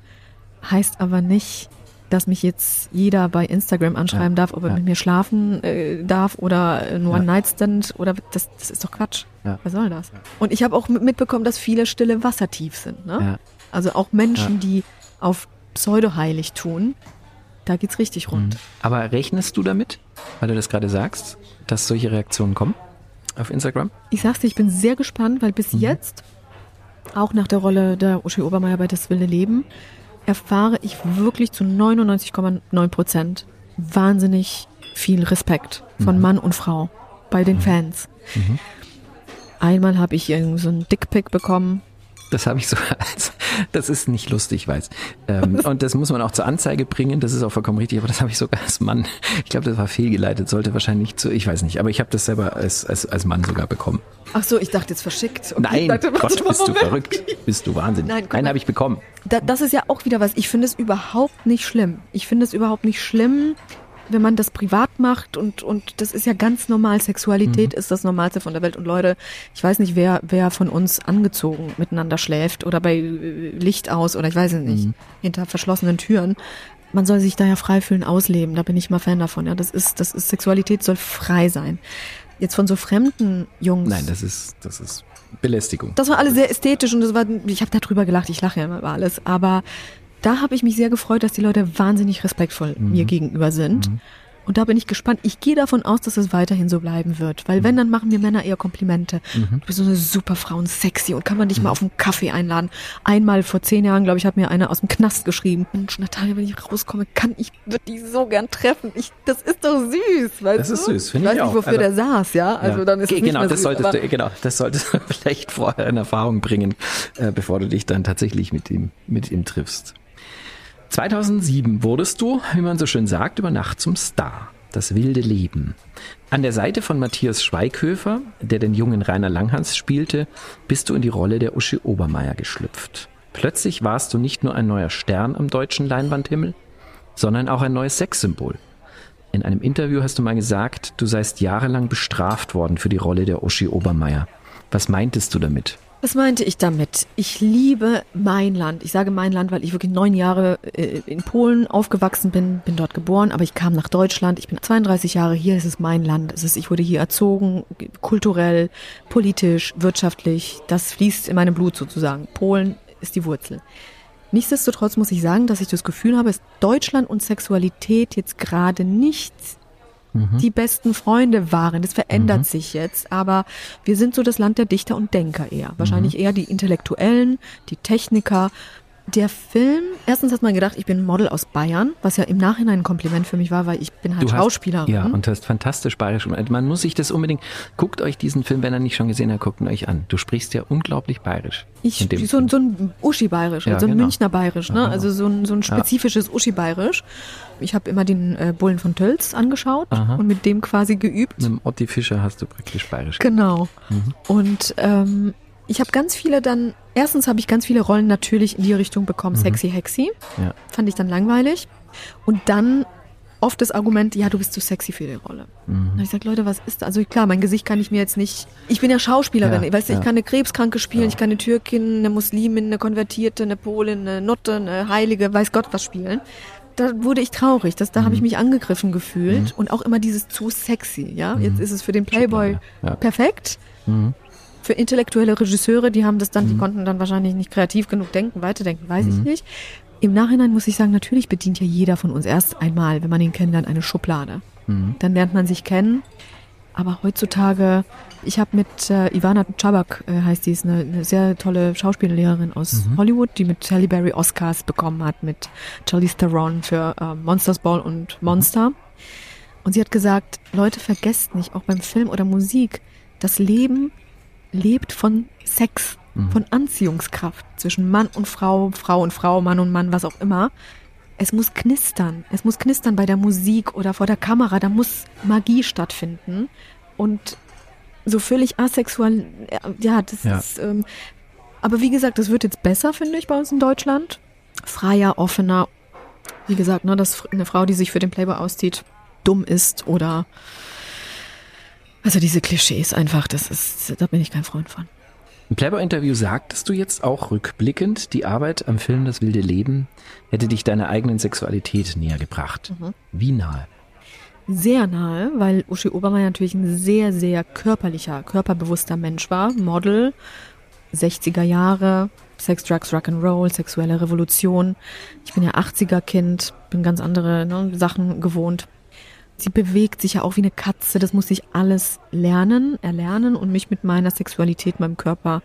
Heißt aber nicht, dass mich jetzt jeder bei Instagram anschreiben Ja. darf, ob er Ja. mit mir schlafen äh, darf oder ein. One-Night-Stand oder das, das ist doch Quatsch. Ja. Was soll das? Und ich habe auch mit- mitbekommen, dass viele Stille wassertief sind. Ne? Also auch Menschen, die auf Pseudo-heilig tun, da geht's richtig rund. Aber rechnest du damit, weil du das gerade sagst, dass solche Reaktionen kommen auf Instagram? Ich sag's dir, ich bin sehr gespannt, weil Mhm. bis jetzt, auch nach der Rolle der Uschi Obermeier bei Das wilde Leben, erfahre ich wirklich zu 99,9 Prozent wahnsinnig viel Respekt Mhm. von Mann und Frau bei den Fans. Einmal habe ich irgend so einen Dickpick bekommen. Das habe ich so als, das ist nicht lustig, ich weiß. Ähm, und das muss man auch zur Anzeige bringen, das ist auch vollkommen richtig, aber das habe ich sogar als Mann, ich glaube, das war fehlgeleitet, sollte wahrscheinlich zu, ich weiß nicht, aber ich habe das selber als, als, als Mann sogar bekommen. Ach so, ich dachte jetzt verschickt. Okay, Nein, dachte, Gott, bist du Moment. verrückt, bist du wahnsinnig. Nein, mal. habe ich bekommen. Da, das ist ja auch wieder was. Ich finde es überhaupt nicht schlimm. Ich finde es überhaupt nicht schlimm, wenn man das privat macht und, und das ist ja ganz normal. Sexualität ist das Normalste von der Welt. Und Leute, ich weiß nicht, wer, wer von uns angezogen miteinander schläft oder bei äh, Licht aus oder ich weiß es nicht, hinter verschlossenen Türen. Man soll sich da ja frei fühlen, ausleben. Da bin ich mal Fan davon. Ja, das ist, das ist, Sexualität soll frei sein. Jetzt von so fremden Jungs. Nein, das ist, das ist Belästigung. Das war alles sehr ästhetisch und das war, ich habe darüber gelacht, ich lache ja immer über alles, aber da habe ich mich sehr gefreut, dass die Leute wahnsinnig respektvoll mir gegenüber sind. Und da bin ich gespannt. Ich gehe davon aus, dass es weiterhin so bleiben wird. Weil wenn, dann machen mir Männer eher Komplimente. Du bist so eine super Frau und sexy und kann man dich mal auf einen Kaffee einladen. Einmal vor zehn Jahren, glaube ich, hat mir einer aus dem Knast geschrieben. Mensch, Natalia, wenn ich rauskomme, kann ich, würde dich so gern treffen. Ich, das ist doch süß, weißt Das du? ist süß, finde ich ich weiß auch. nicht, wofür Also- der saß, ja? Also Ja. dann ist Ge- genau, das süß, solltest du, genau, das solltest du vielleicht vorher in Erfahrung bringen, äh, bevor du dich dann tatsächlich mit ihm, mit ihm triffst. 2007 wurdest du, wie man so schön sagt, über Nacht zum Star. Das wilde Leben. An der Seite von Matthias Schweighöfer, der den jungen Rainer Langhans spielte, bist du in die Rolle der Uschi Obermeier geschlüpft. Plötzlich warst du nicht nur ein neuer Stern am deutschen Leinwandhimmel, sondern auch ein neues Sexsymbol. In einem Interview hast du mal gesagt, du seist jahrelang bestraft worden für die Rolle der Uschi Obermeier. Was meintest du damit? Was meinte ich damit? Ich liebe mein Land. Ich sage mein Land, weil ich wirklich neun Jahre äh, in Polen aufgewachsen bin, bin dort geboren, aber ich kam nach Deutschland. Ich bin 32 Jahre hier. Es ist mein Land. Es ist, ich wurde hier erzogen, kulturell, politisch, wirtschaftlich. Das fließt in meinem Blut sozusagen. Polen ist die Wurzel. Nichtsdestotrotz muss ich sagen, dass ich das Gefühl habe, dass Deutschland und Sexualität jetzt gerade nicht mhm. die besten Freunde waren. Das verändert mhm. sich jetzt, aber wir sind so das Land der Dichter und Denker eher. Wahrscheinlich mhm. eher die Intellektuellen, die Techniker. Der Film, erstens hat man gedacht, ich bin Model aus Bayern, was ja im Nachhinein ein Kompliment für mich war, weil ich bin halt du Schauspielerin. Hast, ja, und hast fantastisch bayerisch. Man muss sich das unbedingt, guckt euch diesen Film, wenn er nicht schon gesehen hat, guckt ihn euch an. Du sprichst ja unglaublich bayerisch. Ich, so, ein, so ein Uschi-Bayerisch, ja, so ein genau. Münchner Bayerisch, ne? Ja, genau. also so ein, so ein spezifisches ja. Uschi-Bayerisch. Ich habe immer den äh, Bullen von Tölz angeschaut Aha. und mit dem quasi geübt. Mit dem Otti Fischer hast du praktisch bayerisch. Genau. Mhm. Und ähm, ich habe ganz viele dann, erstens habe ich ganz viele Rollen natürlich in die Richtung bekommen, mhm. sexy hexy. Ja. Fand ich dann langweilig. Und dann oft das Argument, ja, du bist zu sexy für die Rolle. Mhm. Und ich sage, Leute, was ist da? Also klar, mein Gesicht kann ich mir jetzt nicht. Ich bin ja Schauspielerin, ja, weißt du, ja. ich kann eine Krebskranke spielen, ja. ich kann eine Türkin, eine Muslimin, eine Konvertierte, eine Polin, eine Nutte, eine Heilige, weiß Gott was spielen. Da wurde ich traurig, das, da mhm. habe ich mich angegriffen gefühlt mhm. und auch immer dieses zu sexy, ja. Jetzt mhm. ist es für den Playboy perfekt. Mhm. Für intellektuelle Regisseure, die haben das dann, die mhm. konnten dann wahrscheinlich nicht kreativ genug denken, weiterdenken, weiß ich nicht. Im Nachhinein muss ich sagen, natürlich bedient ja jeder von uns erst einmal, wenn man ihn kennenlernt, eine Schublade. Mhm. Dann lernt man sich kennen. Aber heutzutage, ich habe mit äh, Ivana Chabak, äh, heißt die, ist eine, eine sehr tolle Schauspiellehrerin aus mhm. Hollywood, die mit Halle Berry Oscars bekommen hat, mit Charlize Theron für äh, Monsters Ball und Monster. Und sie hat gesagt, Leute, vergesst nicht, auch beim Film oder Musik, das Leben lebt von Sex mhm. von Anziehungskraft zwischen Mann und Frau, Frau und Frau, Mann und Mann, was auch immer. Es muss knistern. Es muss knistern bei der Musik oder vor der Kamera. Da muss Magie stattfinden. Und so völlig asexuell, ja, das ja. ist, ähm, aber wie gesagt, das wird jetzt besser, finde ich, bei uns in Deutschland. Freier, offener. Wie gesagt, ne, dass eine Frau, die sich für den Playboy auszieht, dumm ist oder, also diese Klischees einfach, das ist, da bin ich kein Freund von. Im Playboy-Interview sagtest du jetzt auch rückblickend, die Arbeit am Film Das wilde Leben hätte dich deiner eigenen Sexualität näher gebracht. Mhm. Wie nahe? Sehr nahe, weil Uschi Obermeier natürlich ein sehr, sehr körperlicher, körperbewusster Mensch war. Model, 60er Jahre, Sex, Drugs, Rock'n'Roll, sexuelle Revolution. Ich bin ja 80er Kind, bin ganz andere ne, Sachen gewohnt sie bewegt sich ja auch wie eine Katze. Das muss ich alles lernen, erlernen und mich mit meiner Sexualität, meinem Körper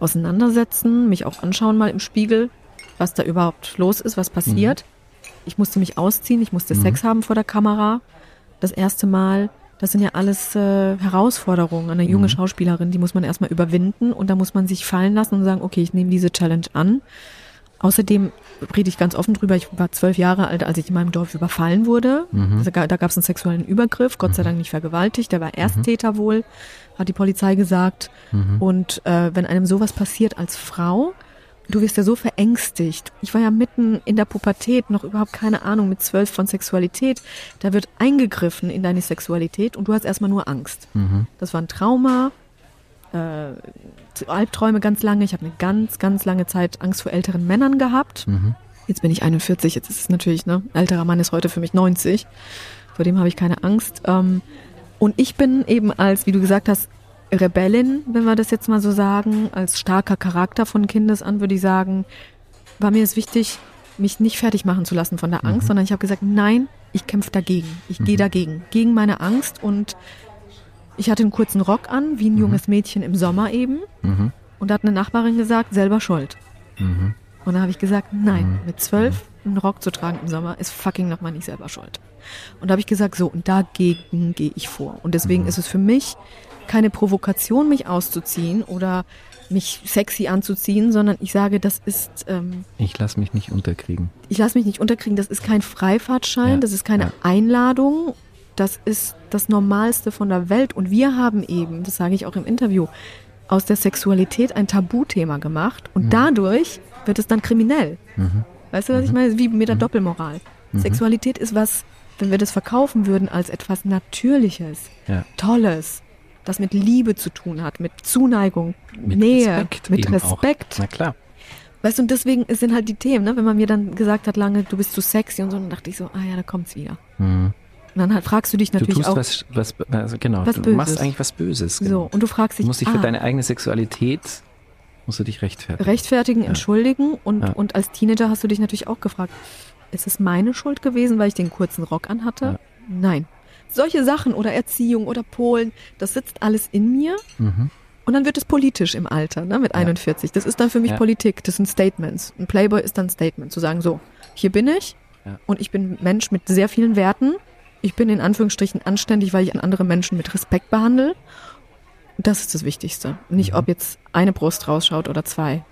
auseinandersetzen, mich auch anschauen mal im Spiegel, was da überhaupt los ist, was passiert. Mhm. Ich musste mich ausziehen, ich musste mhm. Sex haben vor der Kamera. Das erste Mal. Das sind ja alles äh, Herausforderungen. Eine junge mhm. Schauspielerin, die muss man erstmal überwinden und da muss man sich fallen lassen und sagen, okay, ich nehme diese Challenge an. Außerdem rede ich ganz offen drüber, ich war zwölf Jahre alt, als ich in meinem Dorf überfallen wurde. Mhm. Also, da gab es einen sexuellen Übergriff, Gott sei mhm. Dank nicht vergewaltigt, der war Ersttäter mhm. wohl, hat die Polizei gesagt. Mhm. Und äh, wenn einem sowas passiert als Frau, du wirst ja so verängstigt. Ich war ja mitten in der Pubertät, noch überhaupt keine Ahnung mit zwölf von Sexualität. Da wird eingegriffen in deine Sexualität und du hast erstmal nur Angst. Mhm. Das war ein Trauma, äh, Albträume ganz lange. Ich habe eine ganz, ganz lange Zeit Angst vor älteren Männern gehabt. Mhm. Jetzt bin ich 41, jetzt ist es natürlich, ne, älterer Mann ist heute für mich 90. Vor dem habe ich keine Angst. Ähm, und ich bin eben als, wie du gesagt hast, Rebellin, wenn wir das jetzt mal so sagen, als starker Charakter von Kindes an, würde ich sagen, war mir es wichtig, mich nicht fertig machen zu lassen von der Angst, mhm. sondern ich habe gesagt, nein, ich kämpfe dagegen. Ich mhm. gehe dagegen. Gegen meine Angst und ich hatte einen kurzen Rock an, wie ein mhm. junges Mädchen im Sommer eben. Mhm. Und da hat eine Nachbarin gesagt, selber schuld. Mhm. Und da habe ich gesagt, nein, mit zwölf einen Rock zu tragen im Sommer, ist fucking nochmal nicht selber schuld. Und da habe ich gesagt, so, und dagegen gehe ich vor. Und deswegen ist es für mich keine Provokation, mich auszuziehen oder mich sexy anzuziehen, sondern ich sage, das ist, ähm, Ich lasse mich nicht unterkriegen. ich lasse mich nicht unterkriegen, das ist kein Freifahrtschein, Ja, das ist keine ja. Einladung, das ist das Normalste von der Welt. Und wir haben eben, das sage ich auch im Interview, aus der Sexualität ein Tabuthema gemacht Mhm. und dadurch wird es dann kriminell. Weißt du, was ich meine? Wie mit Mhm. der Doppelmoral. Sexualität ist was, wenn wir das verkaufen würden als etwas Natürliches, Ja. Tolles, das mit Liebe zu tun hat, mit Zuneigung, Mit Nähe, Respekt mit eben auch. Respekt. Na klar. Weißt du, und deswegen sind halt die Themen, ne? wenn man mir dann gesagt hat, lange, du bist zu sexy und so, dann dachte ich so, ah ja, da kommt's wieder. Mhm. Und dann halt fragst du dich Du natürlich tust auch was, was, also genau, was du Böses. machst eigentlich was Böses. so, Genau. und du fragst dich, Du musst dich ah, für deine eigene Sexualität, musst du dich rechtfertigen. rechtfertigen, entschuldigen und, Ja. und als Teenager hast du dich natürlich auch gefragt, ist es meine Schuld gewesen, weil ich den kurzen Rock anhatte? Ja. Nein. Solche Sachen oder Erziehung oder Polen, das sitzt alles in mir Mhm. und dann wird es politisch im Alter, ne, mit 41. Das ist dann für mich Ja. Politik, das sind Statements. Ein Playboy ist dann ein Statement, zu sagen, so, hier bin ich Ja. und ich bin Mensch mit sehr vielen Werten. Ich bin in Anführungsstrichen anständig, weil ich andere Menschen mit Respekt behandle. Das ist das Wichtigste. Nicht, Mhm. ob jetzt eine Brust rausschaut oder zwei.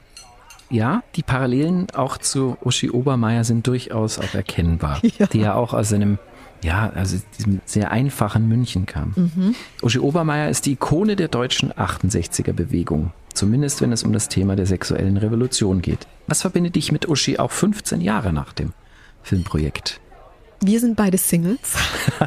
Ja, die Parallelen auch zu Uschi Obermeier sind durchaus auch erkennbar. Ja. Die ja auch aus einem, ja, also diesem sehr einfachen München kam. Mhm. Uschi Obermeier ist die Ikone der deutschen 68er Bewegung. Zumindest wenn es um das Thema der sexuellen Revolution geht. Was verbindet dich mit Uschi auch 15 Jahre nach dem Filmprojekt? Wir sind beide Singles.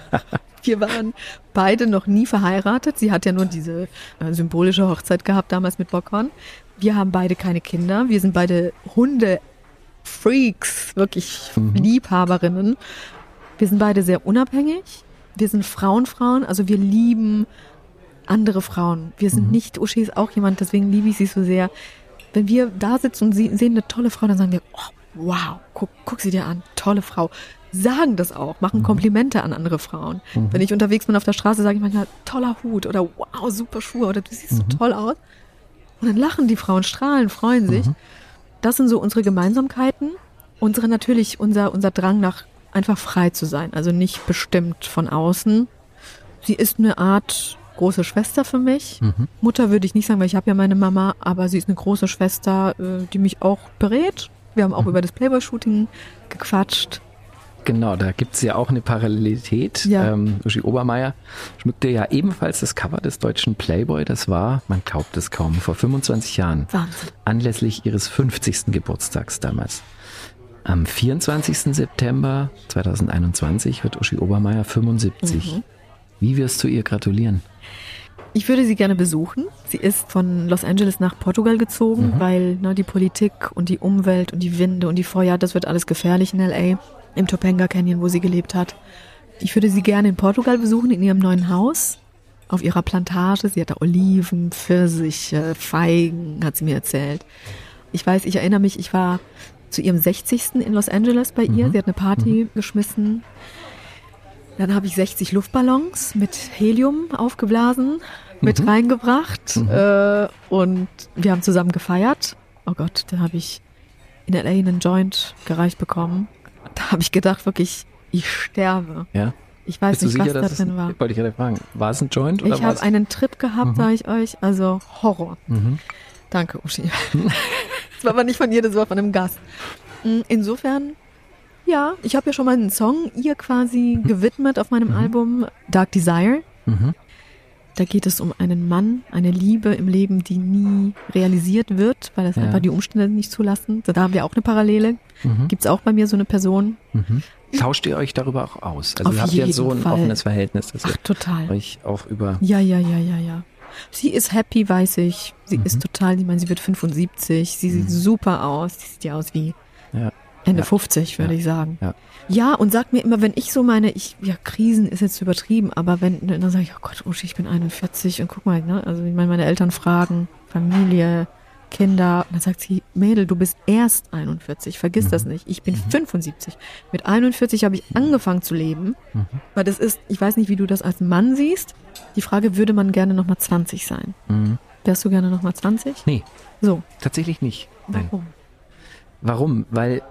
Wir waren beide noch nie verheiratet. Sie hat ja nur diese äh, symbolische Hochzeit gehabt damals mit Bockhorn. Wir haben beide keine Kinder. Wir sind beide Hunde-Freaks, wirklich Liebhaberinnen. Wir sind beide sehr unabhängig. Wir sind Frauenfrauen, also wir lieben andere Frauen. Wir sind nicht, Uschi ist auch jemand, deswegen liebe ich sie so sehr. Wenn wir da sitzen und sehen eine tolle Frau, dann sagen wir, oh, wow, guck, guck sie dir an, tolle Frau. Sagen das auch, machen Komplimente an andere Frauen. Wenn ich unterwegs bin auf der Straße, sage ich manchmal, toller Hut oder wow, super Schuhe oder du siehst so toll aus. Und dann lachen die Frauen, strahlen, freuen sich. Das sind so unsere Gemeinsamkeiten. Unsere natürlich, unser, unser Drang nach einfach frei zu sein, also nicht bestimmt von außen. Sie ist eine Art große Schwester für mich. Mutter würde ich nicht sagen, weil ich habe ja meine Mama, aber sie ist eine große Schwester, äh, die mich auch berät. Wir haben auch über das Playboy-Shooting gequatscht. Genau, da gibt's ja auch eine Parallelität. Ja. Ähm, Uschi Obermeier schmückte ja ebenfalls das Cover des deutschen Playboy. Das war, man glaubt es kaum, vor 25 Jahren. Wahnsinn. Anlässlich ihres 50. Geburtstags damals. Am 24. September 2021 wird Uschi Obermeier 75. Mhm. Wie wirst du ihr gratulieren? Ich würde sie gerne besuchen. Sie ist von Los Angeles nach Portugal gezogen, weil ne, die Politik und die Umwelt und die Winde und die Feuer, das wird alles gefährlich in LA, im Topanga Canyon, wo sie gelebt hat. Ich würde sie gerne in Portugal besuchen, in ihrem neuen Haus, auf ihrer Plantage. Sie hat da Oliven, Pfirsiche, Feigen, hat sie mir erzählt. Ich weiß, ich erinnere mich, ich war zu ihrem 60. in Los Angeles bei ihr. Sie hat eine Party geschmissen. Dann habe ich 60 Luftballons mit Helium aufgeblasen, mit reingebracht äh, und wir haben zusammen gefeiert. Oh Gott, da habe ich in LA einen Joint gereicht bekommen. Da habe ich gedacht, wirklich, ich sterbe. Ja? Ich weiß Bist nicht, sicher, was da drin war. wollte ich gerade fragen, war es ein Joint oder Ich habe einen Trip gehabt, Mhm. sage ich euch. Also Horror. Danke, Uschi. das war aber nicht von ihr, das war von einem Gast. Mm, Insofern, ja, ich habe ja schon mal einen Song ihr quasi gewidmet auf meinem Album Dark Desire. Mhm. Da geht es um einen Mann, eine Liebe im Leben, die nie realisiert wird, weil es Ja. einfach die Umstände nicht zulassen. Da haben wir auch eine Parallele. Mhm. Gibt's auch bei mir so eine Person. Tauscht ihr euch darüber auch aus? Also Auf ihr habt ja so ein Fall. offenes Verhältnis, dass Ach, ihr total. euch auch über Ja, ja, ja, ja, ja. Sie ist happy, weiß ich. Sie Mhm. ist total, ich meine, sie wird 75. Sie sieht super aus. Sie sieht ja aus wie Ja. Ende Ja. 50, würde Ja. ich sagen. Ja. Ja, und sag mir immer, wenn ich so meine, ich, ja, Krisen ist jetzt übertrieben, aber wenn, dann sage ich, oh Gott, Uschi, ich bin 41 und guck mal, ne, also ich meine, meine Eltern fragen, Familie, Kinder, und dann sagt sie, Mädel, du bist erst 41, vergiss Mhm. das nicht, ich bin 75. Mit 41 habe ich angefangen zu leben, Mhm. weil das ist, ich weiß nicht, wie du das als Mann siehst, die Frage, würde man gerne nochmal 20 sein? Mhm. Wärst du gerne nochmal 20? Nee, So, tatsächlich nicht. Nein. warum? Warum? Weil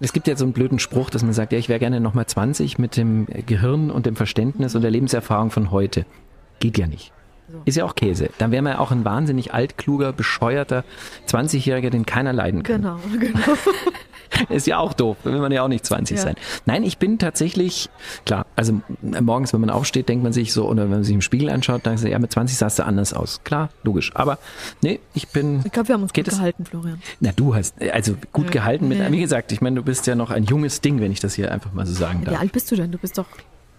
es gibt ja so einen blöden Spruch, dass man sagt, ja, ich wäre gerne nochmal 20 mit dem Gehirn und dem Verständnis und der Lebenserfahrung von heute. Geht ja nicht. Ist ja auch Käse. Dann wäre man ja auch ein wahnsinnig altkluger, bescheuerter 20-Jähriger, den keiner leiden kann. Genau, genau. Ist ja auch doof, da will man ja auch nicht 20 Ja. sein. Nein, ich bin tatsächlich, klar, also morgens, wenn man aufsteht, denkt man sich so, oder wenn man sich im Spiegel anschaut, dann sagt ja, mit 20 sahst du anders aus. Klar, logisch. Aber nee, ich bin. Ich glaube, wir haben uns gut es? gehalten, Florian. Na, du hast, also gut Ja. gehalten mit, Ja. wie gesagt, ich meine, du bist ja noch ein junges Ding, wenn ich das hier einfach mal so sagen Wie darf. alt bist du denn? Du bist doch.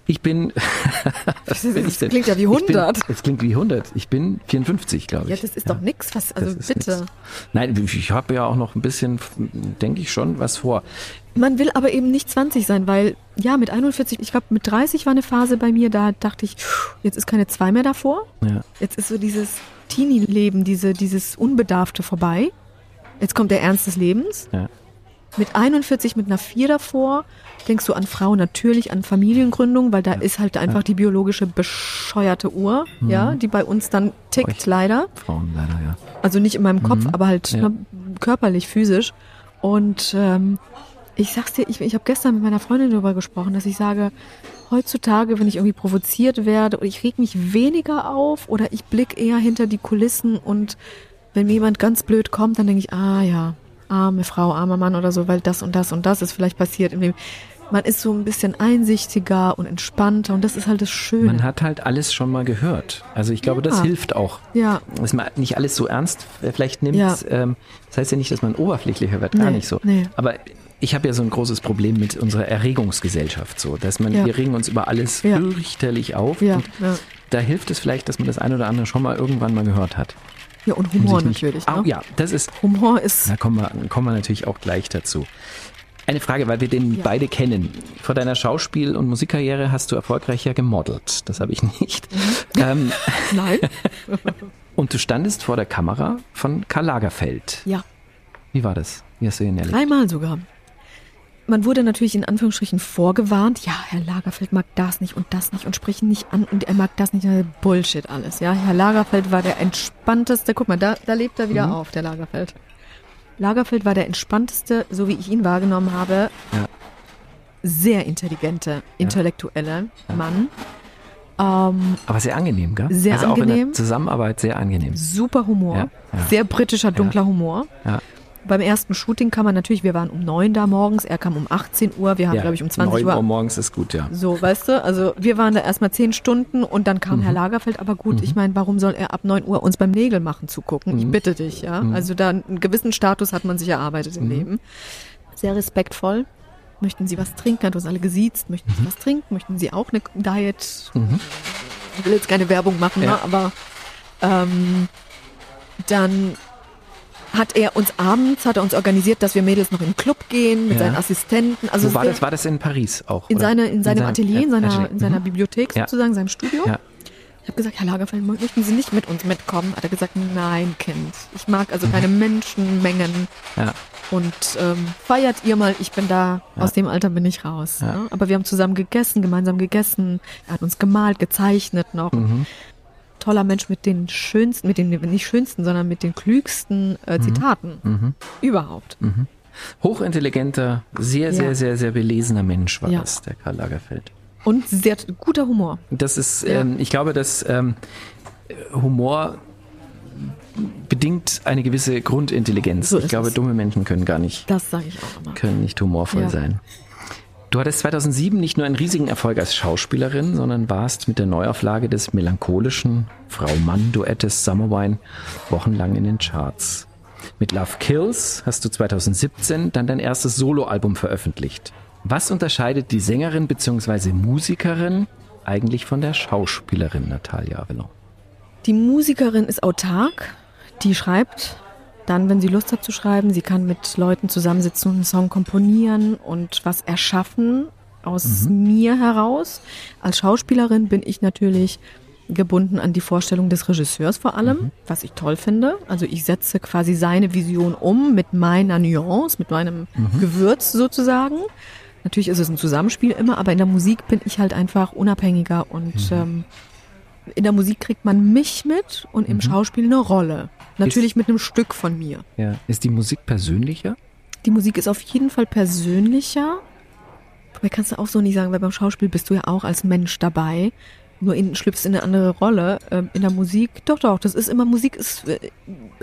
Ich bin, Das, bin ich denn? klingt ja wie Ich bin, 100. es klingt wie 100. Ich bin 54, glaube Ja, ich. das ist doch nix. Was, also Das bitte. nix. Nein, ich habe ja auch noch ein bisschen, denke ich schon, was vor. Man will aber eben nicht 20 sein, weil ja, mit 41, ich glaube, mit 30 war eine Phase bei mir, da dachte ich, jetzt ist keine 2 mehr davor. Ja. Jetzt ist so dieses Teenie-Leben, diese, dieses Unbedarfte vorbei. Jetzt kommt der Ernst des Lebens. Ja. Mit 41, mit einer 4 davor, denkst du an Frauen natürlich, an Familiengründung, weil da ist halt einfach die biologische bescheuerte Uhr, ja, die bei uns dann tickt, Mhm. Euch. leider. Frauen leider, ja. Also nicht in meinem Kopf, aber halt Mhm. Ja. ne, körperlich, physisch. Und ähm, ich sag's dir, ich, ich habe gestern mit meiner Freundin darüber gesprochen, dass ich sage, heutzutage, wenn ich irgendwie provoziert werde oder ich reg mich weniger auf oder ich blick eher hinter die Kulissen und wenn mir jemand ganz blöd kommt, dann denke ich, ah ja, arme Frau, armer Mann oder so, weil das und das und das ist vielleicht passiert im Leben. Man ist so ein bisschen einsichtiger und entspannter und das ist halt das Schöne. Man hat halt alles schon mal gehört. Also ich glaube, das Ja. hilft auch. ja, Dass man nicht alles so ernst vielleicht nimmt. Ja. Ähm, das heißt ja nicht, dass man oberflächlicher wird, gar Nee, nicht so. nee. Aber ich habe ja so ein großes Problem mit unserer Erregungsgesellschaft so, dass man, Ja. wir regen uns über alles fürchterlich auf. Und da hilft es vielleicht, dass man das ein oder andere schon mal irgendwann mal gehört hat. Ja, und Um Humor natürlich. Ne? ja, das ist, Humor ist da kommen wir, kommen wir natürlich auch gleich dazu. Eine Frage, weil wir den Ja. beide kennen. Vor deiner Schauspiel- und Musikkarriere hast du erfolgreicher gemodelt. Das habe ich nicht. Mhm. Ähm, Nein. und du standest vor der Kamera von Karl Lagerfeld. Ja, Wie war das? Wie hast du ihn erlebt? dreimal sogar. Man wurde natürlich in Anführungsstrichen vorgewarnt, ja, Herr Lagerfeld mag das nicht und das nicht und sprechen nicht an und er mag das nicht. Bullshit alles, ja. Herr Lagerfeld war der entspannteste, guck mal, da, da lebt er wieder Mhm. auf, der Lagerfeld. Lagerfeld war der entspannteste, so wie ich ihn wahrgenommen habe, Ja. sehr intelligente, intellektuelle Mann. Ähm, Aber sehr angenehm, gell? Sehr also auch in angenehm. der Zusammenarbeit sehr angenehm. super Humor, Ja, ja. sehr britischer, dunkler Humor. Ja. Beim ersten Shooting kam man natürlich, wir waren um neun da morgens, er kam um 18 Uhr, wir haben, ja, glaube ich, um 20 9 Uhr. morgens ist gut, ja. So, weißt du, also wir waren da erstmal zehn Stunden und dann kam Mhm. Herr Lagerfeld, aber gut, ich meine, warum soll er ab 9 Uhr uns beim Nägel machen zugucken? Mhm. Ich bitte dich, ja. Also da einen gewissen Status hat man sich erarbeitet im Mhm. Leben. Sehr respektvoll. Möchten Sie was trinken? Hat uns alle gesiezt. Möchten Mhm. Sie was trinken? Möchten Sie auch eine Diet? Ich will jetzt keine Werbung machen, Ja. ne? aber ähm, dann hat er uns abends, hat er uns organisiert, dass wir Mädels noch in den Club gehen mit Ja. seinen Assistenten. Also Wo war das? War das in Paris auch? in, oder? seine, in seinem seinem- Atelier, in seiner, Atelier. in seiner Mhm. Bibliothek Ja. sozusagen, seinem Studio. Ja. Ich habe gesagt, Herr Lagerfeld, möchten Sie nicht mit uns mitkommen? Hat er gesagt, nein, Kind. Ich mag also keine Mhm. Menschenmengen. Ja. Und ähm, feiert ihr mal, ich bin da, Ja. aus dem Alter bin ich raus. Ja. Ne? Aber wir haben zusammen gegessen, gemeinsam gegessen. Er hat uns gemalt, gezeichnet noch. Mhm. Toller Mensch mit den schönsten, mit den nicht schönsten, sondern mit den klügsten äh, Zitaten Mhm. überhaupt. Hochintelligenter, sehr, Ja. sehr, sehr, sehr belesener Mensch war Ja. das, der Karl Lagerfeld. Und sehr guter Humor. Das ist, Ja. ähm, ich glaube, dass ähm, Humor bedingt eine gewisse Grundintelligenz. So ich glaube, es. dumme Menschen können gar nicht, Das sage ich auch immer. können nicht humorvoll sein. Du hattest 2007 nicht nur einen riesigen Erfolg als Schauspielerin, sondern warst mit der Neuauflage des melancholischen Frau-Mann-Duettes Summer Wine wochenlang in den Charts. Mit Love Kills hast du 2017 dann dein erstes Soloalbum veröffentlicht. Was unterscheidet die Sängerin bzw. Musikerin eigentlich von der Schauspielerin Natalia Avelon? Die Musikerin ist autark, die schreibt dann, wenn sie Lust hat zu schreiben. Sie kann mit Leuten zusammensitzen und einen Song komponieren und was erschaffen aus mir heraus. Als Schauspielerin bin ich natürlich gebunden an die Vorstellung des Regisseurs vor allem, was ich toll finde. Also ich setze quasi seine Vision um mit meiner Nuance, mit meinem Gewürz sozusagen. Natürlich ist es ein Zusammenspiel immer, aber in der Musik bin ich halt einfach unabhängiger und ähm, in der Musik kriegt man mich mit und im Schauspiel eine Rolle. Natürlich mit einem Stück von mir. Ja. Ist die Musik persönlicher? Die Musik ist auf jeden Fall persönlicher. Dabei kannst du auch so nicht sagen, weil beim Schauspiel bist du ja auch als Mensch dabei. Nur in, schlüpfst in eine andere Rolle. Ähm, in der Musik, doch, doch, das ist immer, Musik ist äh,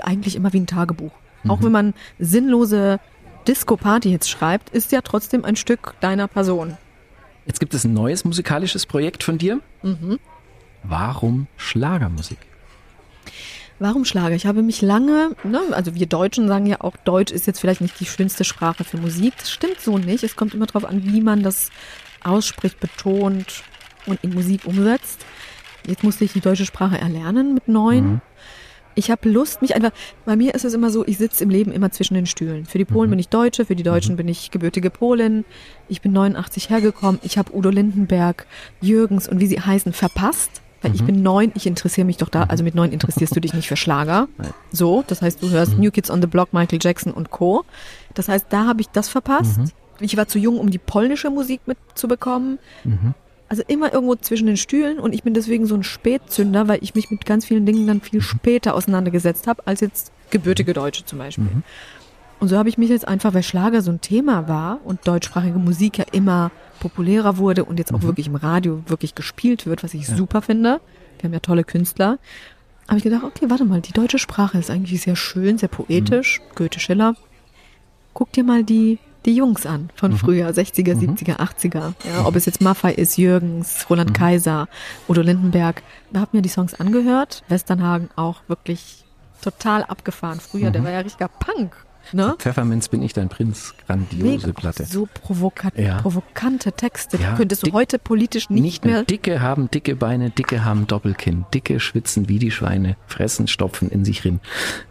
eigentlich immer wie ein Tagebuch. Auch wenn man sinnlose Disco-Party jetzt schreibt, ist ja trotzdem ein Stück deiner Person. Jetzt gibt es ein neues musikalisches Projekt von dir. Warum Schlagermusik? Warum Schlager? Ich habe mich lange, ne, also wir Deutschen sagen ja auch, Deutsch ist jetzt vielleicht nicht die schönste Sprache für Musik. Das stimmt so nicht. Es kommt immer darauf an, wie man das ausspricht, betont und in Musik umsetzt. Jetzt musste ich die deutsche Sprache erlernen mit neun. Ich habe Lust, mich einfach, bei mir ist es immer so, ich sitze im Leben immer zwischen den Stühlen. Für die Polen bin ich Deutsche, für die Deutschen bin ich gebürtige Polin. Ich bin 89 hergekommen. Ich habe Udo Lindenberg, Jürgens und wie sie heißen verpasst. Weil ich bin neun, ich interessiere mich doch da, also mit neun interessierst du dich nicht für Schlager. So, das heißt, du hörst New Kids on the Block, Michael Jackson und Co. Das heißt, da habe ich das verpasst. Ich war zu jung, um die polnische Musik mitzubekommen. Also immer irgendwo zwischen den Stühlen und ich bin deswegen so ein Spätzünder, weil ich mich mit ganz vielen Dingen dann viel später auseinandergesetzt habe, als jetzt gebürtige Deutsche zum Beispiel. Und so habe ich mich jetzt einfach, weil Schlager so ein Thema war und deutschsprachige Musik ja immer populärer wurde und jetzt auch wirklich im Radio wirklich gespielt wird, was ich super finde. Wir haben ja tolle Künstler. Habe ich gedacht, okay, warte mal, die deutsche Sprache ist eigentlich sehr schön, sehr poetisch, Goethe, Schiller. Guck dir mal die, die Jungs an von früher, 60er, 70er, 80er. Ja, ob es jetzt Maffei ist, Jürgens, Roland Kaiser, Udo Lindenberg. Da hab mir die Songs angehört. Westernhagen auch wirklich total abgefahren. Früher, der war ja richtiger Punk. Ne? Pfefferminz bin ich dein Prinz. Grandiose Platte. So provokat Ja. provokante Texte. Ja, könntest du dick- heute politisch nicht, Nicht mehr. Dicke haben dicke Beine, dicke haben Doppelkinn, dicke schwitzen wie die Schweine, fressen, stopfen in sich rin.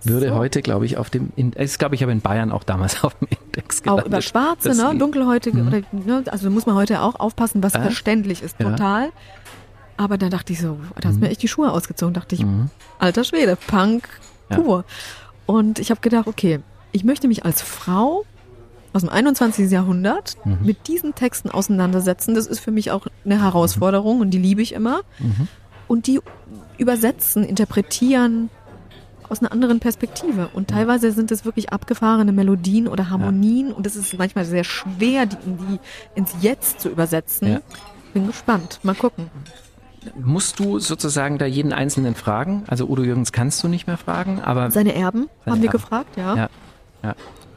Würde So. heute, glaube ich, auf dem, ist, glaube ich, aber in Bayern auch damals auf dem Index Auch gelandet. über Schwarze, Das ne? Dunkelhäutige. Oder, ne? Also muss man heute auch aufpassen, was Äh? verständlich ist, Ja. total. Aber da dachte ich so, da hast mir echt die Schuhe ausgezogen. Dachte ich, Mhm. alter Schwede, Punk pur. Und ich habe gedacht, okay, ich möchte mich als Frau aus dem 21. Jahrhundert Mhm. mit diesen Texten auseinandersetzen. Das ist für mich auch eine Herausforderung und die liebe ich immer. Mhm. Und die übersetzen, interpretieren aus einer anderen Perspektive. Und teilweise sind es wirklich abgefahrene Melodien oder Harmonien und es ist manchmal sehr schwer, die, die ins Jetzt zu übersetzen. Ja. Bin gespannt. Mal gucken. Musst du sozusagen da jeden Einzelnen fragen? Also Udo Jürgens kannst du nicht mehr fragen, aber Seine Erben Seine haben wir Erben. gefragt, ja. ja, ja.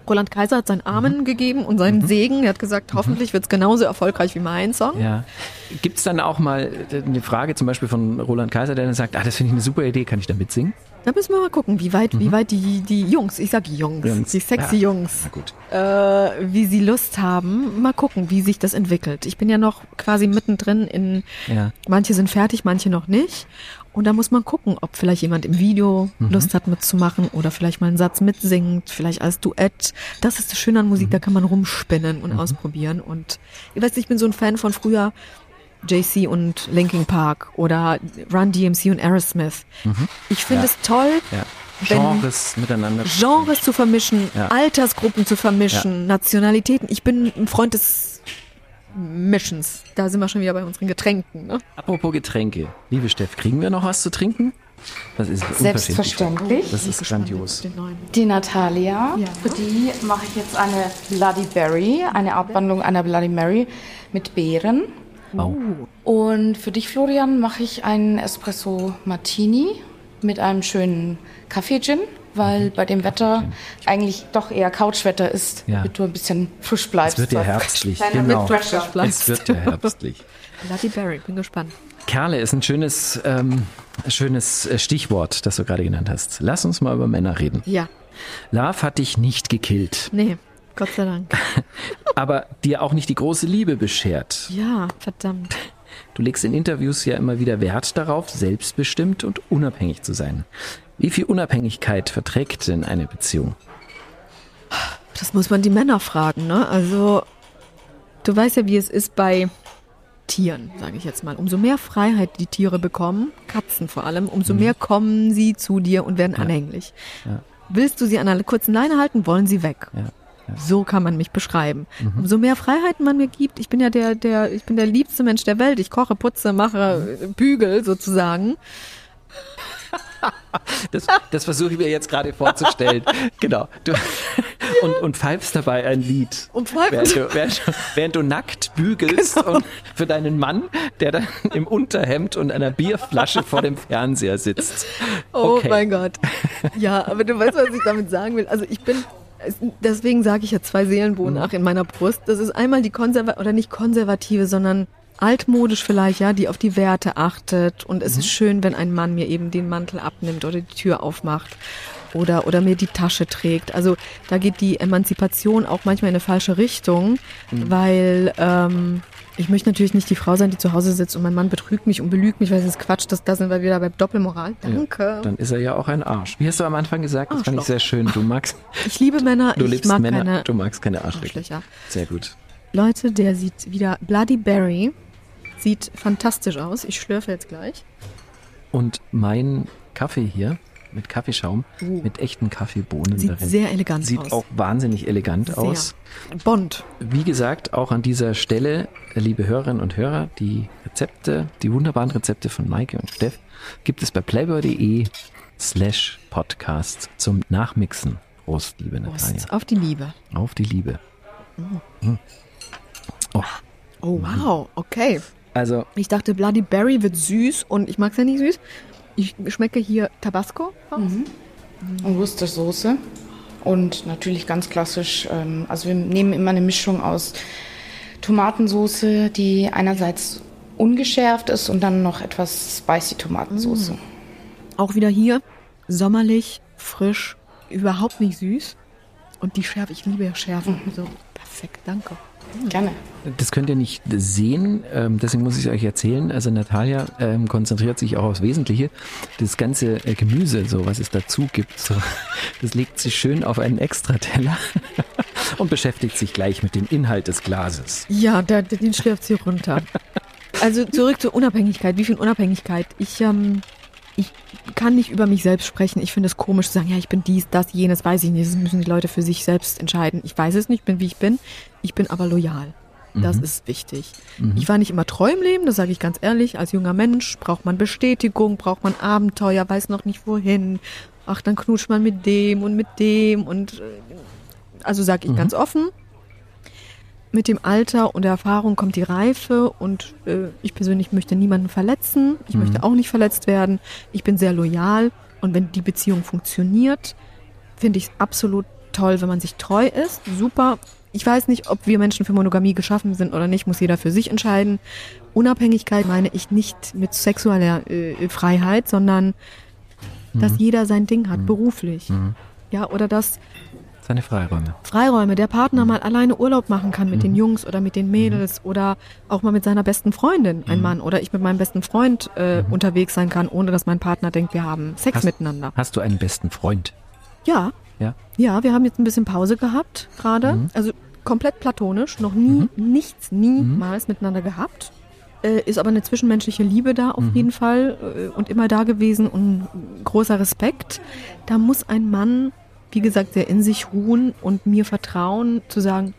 Roland Kaiser hat seinen Amen gegeben und seinen Segen. Er hat gesagt, hoffentlich wird es genauso erfolgreich wie mein Song. Ja. Gibt es dann auch mal eine Frage zum Beispiel von Roland Kaiser, der dann sagt, ah, das finde ich eine super Idee, kann ich da mitsingen? Da müssen wir mal gucken, wie weit, wie weit die, die Jungs, ich sag Jungs, Jungs. die sexy Ja. Jungs, äh, wie sie Lust haben. Mal gucken, wie sich das entwickelt. Ich bin ja noch quasi mittendrin in, Ja. manche sind fertig, manche noch nicht. Und da muss man gucken, ob vielleicht jemand im Video Lust hat mitzumachen oder vielleicht mal einen Satz mitsingt, vielleicht als Duett. Das ist das Schöne an Musik, da kann man rumspinnen und ausprobieren. Und ich weiß, ich bin so ein Fan von früher JC und Linkin Park oder Run DMC und Aerosmith. Ich finde Ja. es toll, ja. Genres miteinander. Genres zu vermischen, Ja. Altersgruppen zu vermischen, Nationalitäten. Ich bin ein Freund des Mischens. Da sind wir schon wieder bei unseren Getränken. Ne? Apropos Getränke. Liebe Steff, kriegen wir noch was zu trinken? Das ist. Selbstverständlich. Das ist grandios. Die Natalia, Ja. für die mache ich jetzt eine Bloody Berry, eine Abwandlung einer Bloody Mary mit Beeren. Wow. Und für dich, Florian, mache ich einen Espresso Martini mit einem schönen Kaffee-Gin, weil bei dem Wetter eigentlich doch eher Couchwetter ist, Ja. damit du ein bisschen frisch bleibst. Es wird ja herbstlich. Genau. Es wird ja herbstlich. Bloody Berry, bin gespannt. Kerle ist ein schönes, ähm, schönes äh, Stichwort, das du gerade genannt hast. Lass uns mal über Männer reden. Ja, Love hat dich nicht gekillt, nee, Gott sei Dank. aber dir auch nicht die große Liebe beschert. Ja, verdammt. Du legst in Interviews ja immer wieder Wert darauf, selbstbestimmt und unabhängig zu sein. Wie viel Unabhängigkeit verträgt denn eine Beziehung? Das muss man die Männer fragen, ne? Also, du weißt ja, wie es ist bei Tieren, sage ich jetzt mal. Umso mehr Freiheit die Tiere bekommen, Katzen vor allem, umso mehr kommen sie zu dir und werden anhänglich. Ja. Willst du sie an einer kurzen Leine halten, wollen sie weg. Ja. So kann man mich beschreiben. Umso mehr Freiheiten man mir gibt, ich bin ja der, der, ich bin der liebste Mensch der Welt. Ich koche, putze, mache, bügel sozusagen. Das, das versuche ich mir jetzt gerade vorzustellen. genau. Du, und, und pfeifst dabei ein Lied. Und pfeifen. Während du, während, du- während du nackt bügelst Genau. und für deinen Mann, der dann im Unterhemd und einer Bierflasche vor dem Fernseher sitzt. Oh Okay. mein Gott. Ja, aber du weißt, was ich damit sagen will. Also ich bin, es- deswegen sage ich ja zwei Seelen wohnen Mhm. auch in meiner Brust. Das ist einmal die konservative, oder nicht konservative, sondern altmodisch vielleicht, ja, die auf die Werte achtet. Und es ist Mhm. schön, wenn ein Mann mir eben den Mantel abnimmt oder die Tür aufmacht. Oder, oder mir die Tasche trägt. Also da geht die Emanzipation auch manchmal in eine falsche Richtung, Mhm. weil ähm, ich möchte natürlich nicht die Frau sein, die zu Hause sitzt und mein Mann betrügt mich und belügt mich, weil es ist Quatsch, das, da sind wir wieder bei Doppelmoral. Danke. Dann ist er ja auch ein Arsch. Wie hast du am Anfang gesagt? Das fand ich sehr schön. Du magst, Ich liebe Männer, du ich liebst mag Männer, keine du magst keine Arschlöcher. Arschlöcher. Sehr gut. Leute, der sieht wieder Bloody Berry. Sieht fantastisch aus. Ich schlürfe jetzt gleich. Und mein Kaffee hier mit Kaffeeschaum, Uh. mit echten Kaffeebohnen Sieht darin. sehr elegant Sieht aus. auch wahnsinnig elegant Sehr. aus. Bond. Wie gesagt, auch an dieser Stelle, liebe Hörerinnen und Hörer, die Rezepte, die wunderbaren Rezepte von Maike und Steff gibt es bei playboy.de slash podcast zum Nachmixen. Prost, liebe Natalia. Prost. Auf die Liebe. Auf die Liebe. Hm. Oh, Oh, wow. Okay. Also Ich dachte, Bloody Berry wird süß und ich mag es ja nicht süß. Ich schmecke hier Tabasco. raus. Und Worcestersoße. Und natürlich ganz klassisch, ähm, also wir nehmen immer eine Mischung aus Tomatensoße, die einerseits ungeschärft ist und dann noch etwas spicy Tomatensoße. Auch wieder hier sommerlich, frisch, überhaupt nicht süß. Und die Schärfe, ich liebe ja Schärfe. So, perfekt, danke. Gerne. Das könnt ihr nicht sehen, ähm, deswegen muss ich es euch erzählen. Also Natalia ähm, konzentriert sich auch aufs Wesentliche. Das ganze äh, Gemüse, so was es dazu gibt, so, das legt sie schön auf einen Extrateller und beschäftigt sich gleich mit dem Inhalt des Glases. Ja, der, den schlürft sie runter. Also zurück zur Unabhängigkeit. Wie viel Unabhängigkeit? Ich, ähm, ich kann nicht über mich selbst sprechen. Ich finde es komisch zu sagen, ja, ich bin dies, das, jenes, weiß ich nicht. Das müssen die Leute für sich selbst entscheiden. Ich weiß es nicht, ich bin wie ich bin. Ich bin aber loyal. Das ist wichtig. Ich war nicht immer treu im Leben, das sage ich ganz ehrlich. Als junger Mensch braucht man Bestätigung, braucht man Abenteuer, weiß noch nicht wohin. Ach, dann knutscht man mit dem und mit dem und äh, also sage ich ganz offen, mit dem Alter und der Erfahrung kommt die Reife und äh, ich persönlich möchte niemanden verletzen. Ich möchte auch nicht verletzt werden. Ich bin sehr loyal und wenn die Beziehung funktioniert, finde ich es absolut toll, wenn man sich treu ist. Super. Ich weiß nicht, ob wir Menschen für Monogamie geschaffen sind oder nicht, muss jeder für sich entscheiden. Unabhängigkeit meine ich nicht mit sexueller äh, Freiheit, sondern dass jeder sein Ding hat, beruflich. Ja, oder dass Seine Freiräume. Freiräume, der Partner mal alleine Urlaub machen kann mit den Jungs oder mit den Mädels oder auch mal mit seiner besten Freundin, ein Mann, oder ich mit meinem besten Freund äh, unterwegs sein kann, ohne dass mein Partner denkt, wir haben Sex Hast- miteinander. Hast du einen besten Freund? Ja, Ja. ja, wir haben jetzt ein bisschen Pause gehabt gerade, also komplett platonisch, noch nie, nichts, niemals miteinander gehabt. Äh, ist aber eine zwischenmenschliche Liebe da auf jeden Fall äh, und immer da gewesen und großer Respekt. Da muss ein Mann, wie gesagt, sehr in sich ruhen und mir vertrauen, zu sagen,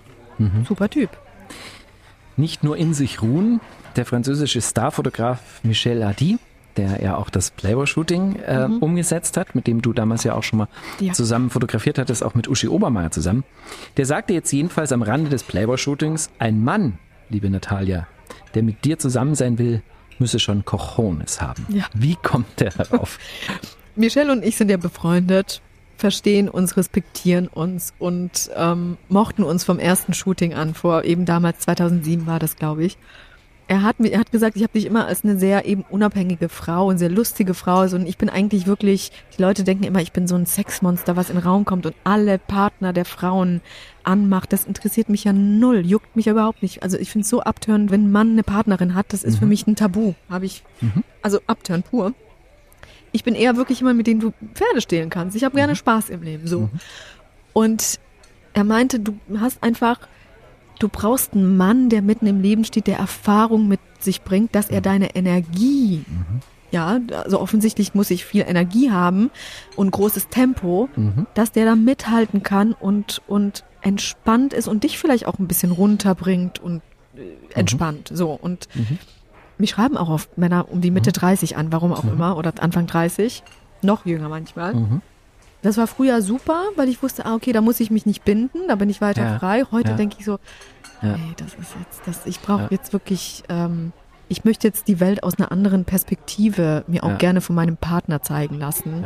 super Typ. Nicht nur in sich ruhen, der französische Starfotograf Michel Hadi, der ja auch das Playboy-Shooting äh, umgesetzt hat, mit dem du damals ja auch schon mal Ja. zusammen fotografiert hattest, auch mit Uschi Obermeier zusammen. Der sagte jetzt jedenfalls am Rande des Playboy-Shootings, ein Mann, liebe Natalia, der mit dir zusammen sein will, müsse schon Cojones haben. Ja. Wie kommt der darauf? Michelle und ich sind ja befreundet, verstehen uns, respektieren uns und ähm, mochten uns vom ersten Shooting an, vor eben damals 2007 war das, glaube ich. Er hat mir, er hat gesagt, ich habe dich immer als eine sehr eben unabhängige Frau, eine sehr lustige Frau, so, und ich bin eigentlich wirklich, die Leute denken immer, ich bin so ein Sexmonster, was in den Raum kommt und alle Partner der Frauen anmacht. Das interessiert mich ja null, juckt mich ja überhaupt nicht. Also ich finde es so abtörend, wenn ein Mann eine Partnerin hat, das ist für mich ein Tabu. Habe ich, also abtören pur. Ich bin eher wirklich jemand, mit dem du Pferde stehlen kannst. Ich habe gerne Spaß im Leben, so. Und er meinte, du hast einfach, du brauchst einen Mann, der mitten im Leben steht, der Erfahrung mit sich bringt, dass er deine Energie, ja, also offensichtlich muss ich viel Energie haben und großes Tempo, dass der da mithalten kann und, und entspannt ist und dich vielleicht auch ein bisschen runterbringt und äh, entspannt, so. Und mich schreiben auch oft Männer um die Mitte 30 an, warum auch immer, oder Anfang 30, noch jünger manchmal. Das war früher super, weil ich wusste, ah, okay, da muss ich mich nicht binden, da bin ich weiter Ja, frei. Heute ja. denke ich so, Ja. nee, das ist jetzt, das, ich brauche Ja. jetzt wirklich, ähm, ich möchte jetzt die Welt aus einer anderen Perspektive mir auch gerne von meinem Partner zeigen lassen.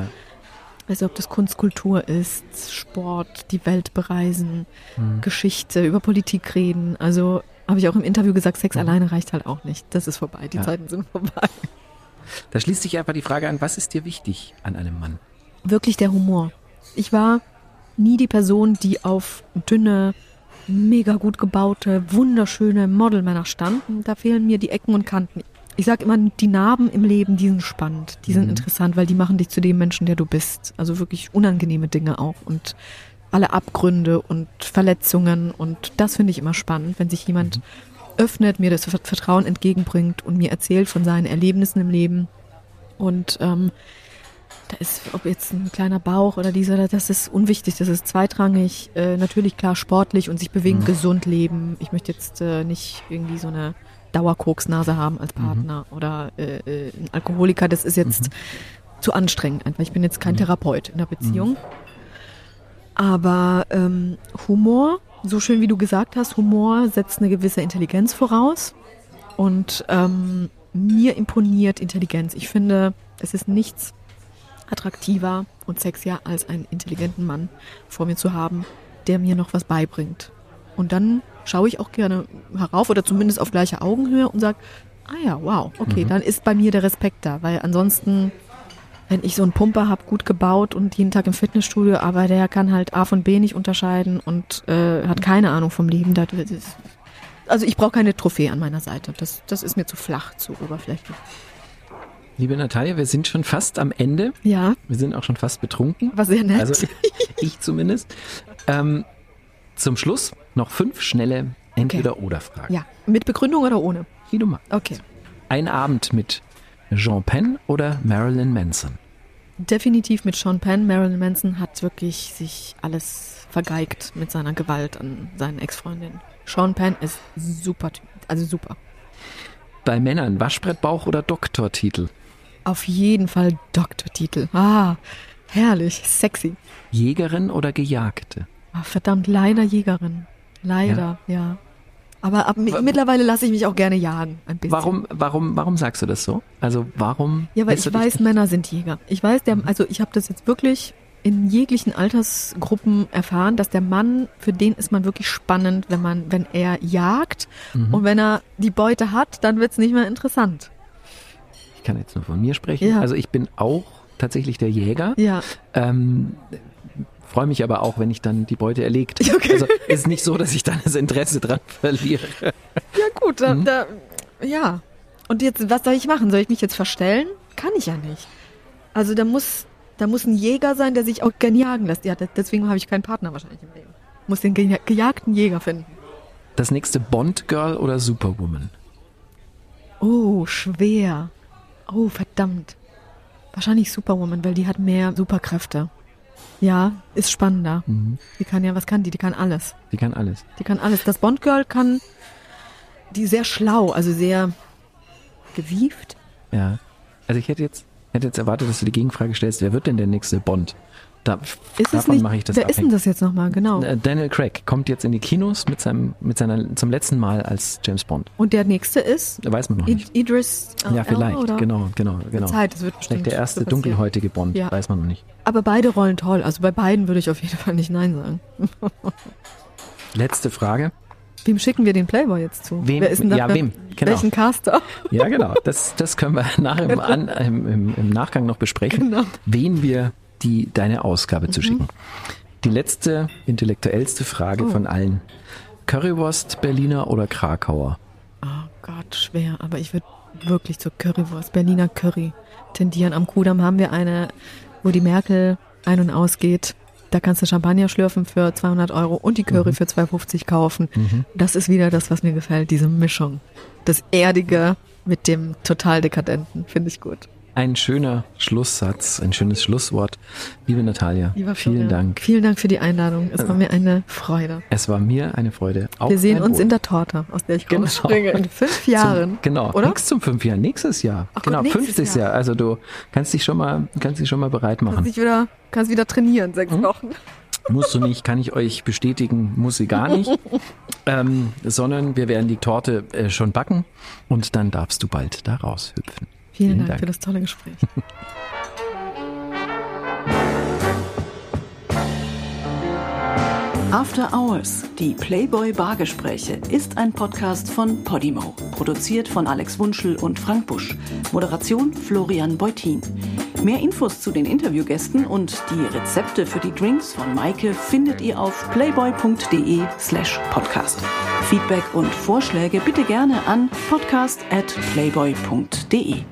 Also ob das Kunst, Kultur ist, Sport, die Welt bereisen, Mhm. Geschichte, über Politik reden. Also habe ich auch im Interview gesagt, Sex alleine reicht halt auch nicht. Das ist vorbei, die Ja. Zeiten sind vorbei. Da schließt sich einfach die Frage an, was ist dir wichtig an einem Mann? wirklich der Humor. Ich war nie die Person, die auf dünne, mega gut gebaute, wunderschöne Modelmänner standen. Da fehlen mir die Ecken und Kanten. Ich sag immer, die Narben im Leben, die sind spannend, die sind Mhm. interessant, weil die machen dich zu dem Menschen, der du bist. Also wirklich unangenehme Dinge auch und alle Abgründe und Verletzungen und das finde ich immer spannend, wenn sich jemand öffnet, mir das Vertrauen entgegenbringt und mir erzählt von seinen Erlebnissen im Leben und ähm, da ist, ob jetzt ein kleiner Bauch oder dieser, das ist unwichtig, das ist zweitrangig. Äh, natürlich klar sportlich und sich bewegen, Mhm. gesund leben. Ich möchte jetzt äh, nicht irgendwie so eine Dauerkoksnase haben als Partner oder äh, äh, ein Alkoholiker. Das ist jetzt zu anstrengend einfach. Ich bin jetzt kein Therapeut in der Beziehung. Aber ähm, Humor, so schön wie du gesagt hast, Humor setzt eine gewisse Intelligenz voraus. Und ähm, mir imponiert Intelligenz. Ich finde, es ist nichts attraktiver und sexier als einen intelligenten Mann vor mir zu haben, der mir noch was beibringt. Und dann schaue ich auch gerne herauf oder zumindest auf gleicher Augenhöhe und sage, ah ja, wow, okay, dann ist bei mir der Respekt da, weil ansonsten, wenn ich so einen Pumper habe, gut gebaut und jeden Tag im Fitnessstudio, aber der kann halt A von B nicht unterscheiden und äh, hat keine Ahnung vom Leben, das, das also ich brauche keine Trophäe an meiner Seite. Das, das ist mir zu flach, zu oberflächlich. Liebe Natalia, wir sind schon fast am Ende. Ja, Wir sind auch schon fast betrunken. war sehr nett. Also ich zumindest. Ähm, zum Schluss noch fünf schnelle Entweder-Oder-Fragen. ja, mit Begründung oder ohne? Wie du magst. Okay. Ein Abend mit Jean Penn oder Marilyn Manson? Definitiv mit Sean Penn. Marilyn Manson hat wirklich sich alles vergeigt mit seiner Gewalt an seinen Ex-Freundinnen. Sean Penn ist super Typ, also super. Bei Männern Waschbrettbauch oder Doktortitel? Auf jeden Fall Doktortitel. Ah, herrlich, sexy. Jägerin oder Gejagte? Ah, verdammt, leider Jägerin. Leider, ja. Aber ab, mittlerweile lasse ich mich auch gerne jagen, ein bisschen. Warum, warum, warum sagst du das so? Also warum? Ja, weil ich weiß, Männer sind Jäger. Ich weiß, der, also ich habe das jetzt wirklich in jeglichen Altersgruppen erfahren, dass der Mann, für den ist man wirklich spannend, wenn man, wenn er jagt Mhm. und wenn er die Beute hat, dann wird's nicht mehr interessant. Ich kann jetzt nur von mir sprechen. Ja. Also ich bin auch tatsächlich der Jäger. Ja, Ähm, Freue mich aber auch, wenn ich dann die Beute erlegt. Okay. Also ist nicht so, dass ich dann das Interesse dran verliere. ja gut, da, Mhm. da, ja. Und jetzt, was soll ich machen? Soll ich mich jetzt verstellen? Kann ich ja nicht. Also da muss, da muss ein Jäger sein, der sich auch gern jagen lässt. Ja, de- deswegen habe ich keinen Partner wahrscheinlich im Leben. Muss den geja- gejagten Jäger finden. Das nächste Bond-Girl oder Superwoman? Oh, schwer. Oh, verdammt. Wahrscheinlich Superwoman, weil die hat mehr Superkräfte. Ja, ist spannender. Mhm. Die kann ja, was kann die? Die kann alles. Die kann alles. Die kann alles. Das Bond-Girl kann, die sehr schlau, also sehr gewieft. Ja. Also ich hätte jetzt, hätte jetzt erwartet, dass du die Gegenfrage stellst, wer wird denn der nächste Bond? Da, Ist davon mache ich das wer ist denn das jetzt nochmal? Genau. Äh, Daniel Craig kommt jetzt in die Kinos mit seinem, mit seiner, zum letzten Mal als James Bond. Und der nächste ist Weiß man noch nicht. Idris Ja, Elba, vielleicht, oder? genau, genau, genau. Zeit, es wird bestimmt Vielleicht der erste dunkelhäutige Bond, Ja. weiß man noch nicht. Aber beide Rollen toll. Also bei beiden würde ich auf jeden Fall nicht Nein sagen. Letzte Frage. Wem schicken wir den Playboy jetzt zu? Wem- Wer ist denn da, ja, wem? Genau. Welchen Caster? Ja, genau. Das, das können wir im, An, im, im, im Nachgang noch besprechen, Genau. wen wir die, deine Ausgabe Mhm. zu schicken. Die letzte, intellektuellste Frage Oh. von allen. Currywurst, Berliner oder Krakauer? Oh Gott, schwer. Aber ich würde wirklich zur Currywurst, Berliner Curry tendieren. Am Kudamm haben wir eine, wo die Merkel ein- und ausgeht. Da kannst du Champagner schlürfen für 200 Euro und die Curry für 250 kaufen. Das ist wieder das, was mir gefällt, diese Mischung. Das Erdige mit dem total Dekadenten, finde ich gut. Ein schöner Schlusssatz, ein schönes Schlusswort. Liebe Natalia, Lieber vielen Florian, Dank. Vielen Dank für die Einladung. Es war mir eine Freude. Es war mir eine Freude. Auf Wir sehen uns Wohl. in der Torte, aus der ich Genau. rausspringe. In fünf Jahren. Zum, genau, Oder? nix zum fünf Jahr, nächstes Jahr. Ach Gott, genau, nächstes 50. Jahr. Jahr. Also du kannst dich schon mal, kannst dich schon mal bereit machen. Kannst, dich wieder, kannst wieder trainieren, sechs Hm? Wochen. Musst du nicht, kann ich euch bestätigen, muss sie gar nicht. ähm, sondern wir werden die Torte äh, schon backen und dann darfst du bald da raushüpfen. Vielen, Dank, für das tolle Gespräch. After Hours, die Playboy Bargespräche, ist ein Podcast von Podimo. Produziert von Alex Wunschel und Frank Busch. Moderation Florian Beutin. Mehr Infos zu den Interviewgästen und die Rezepte für die Drinks von Maike findet ihr auf playboy.de slash podcast. Feedback und Vorschläge bitte gerne an podcast at playboy.de.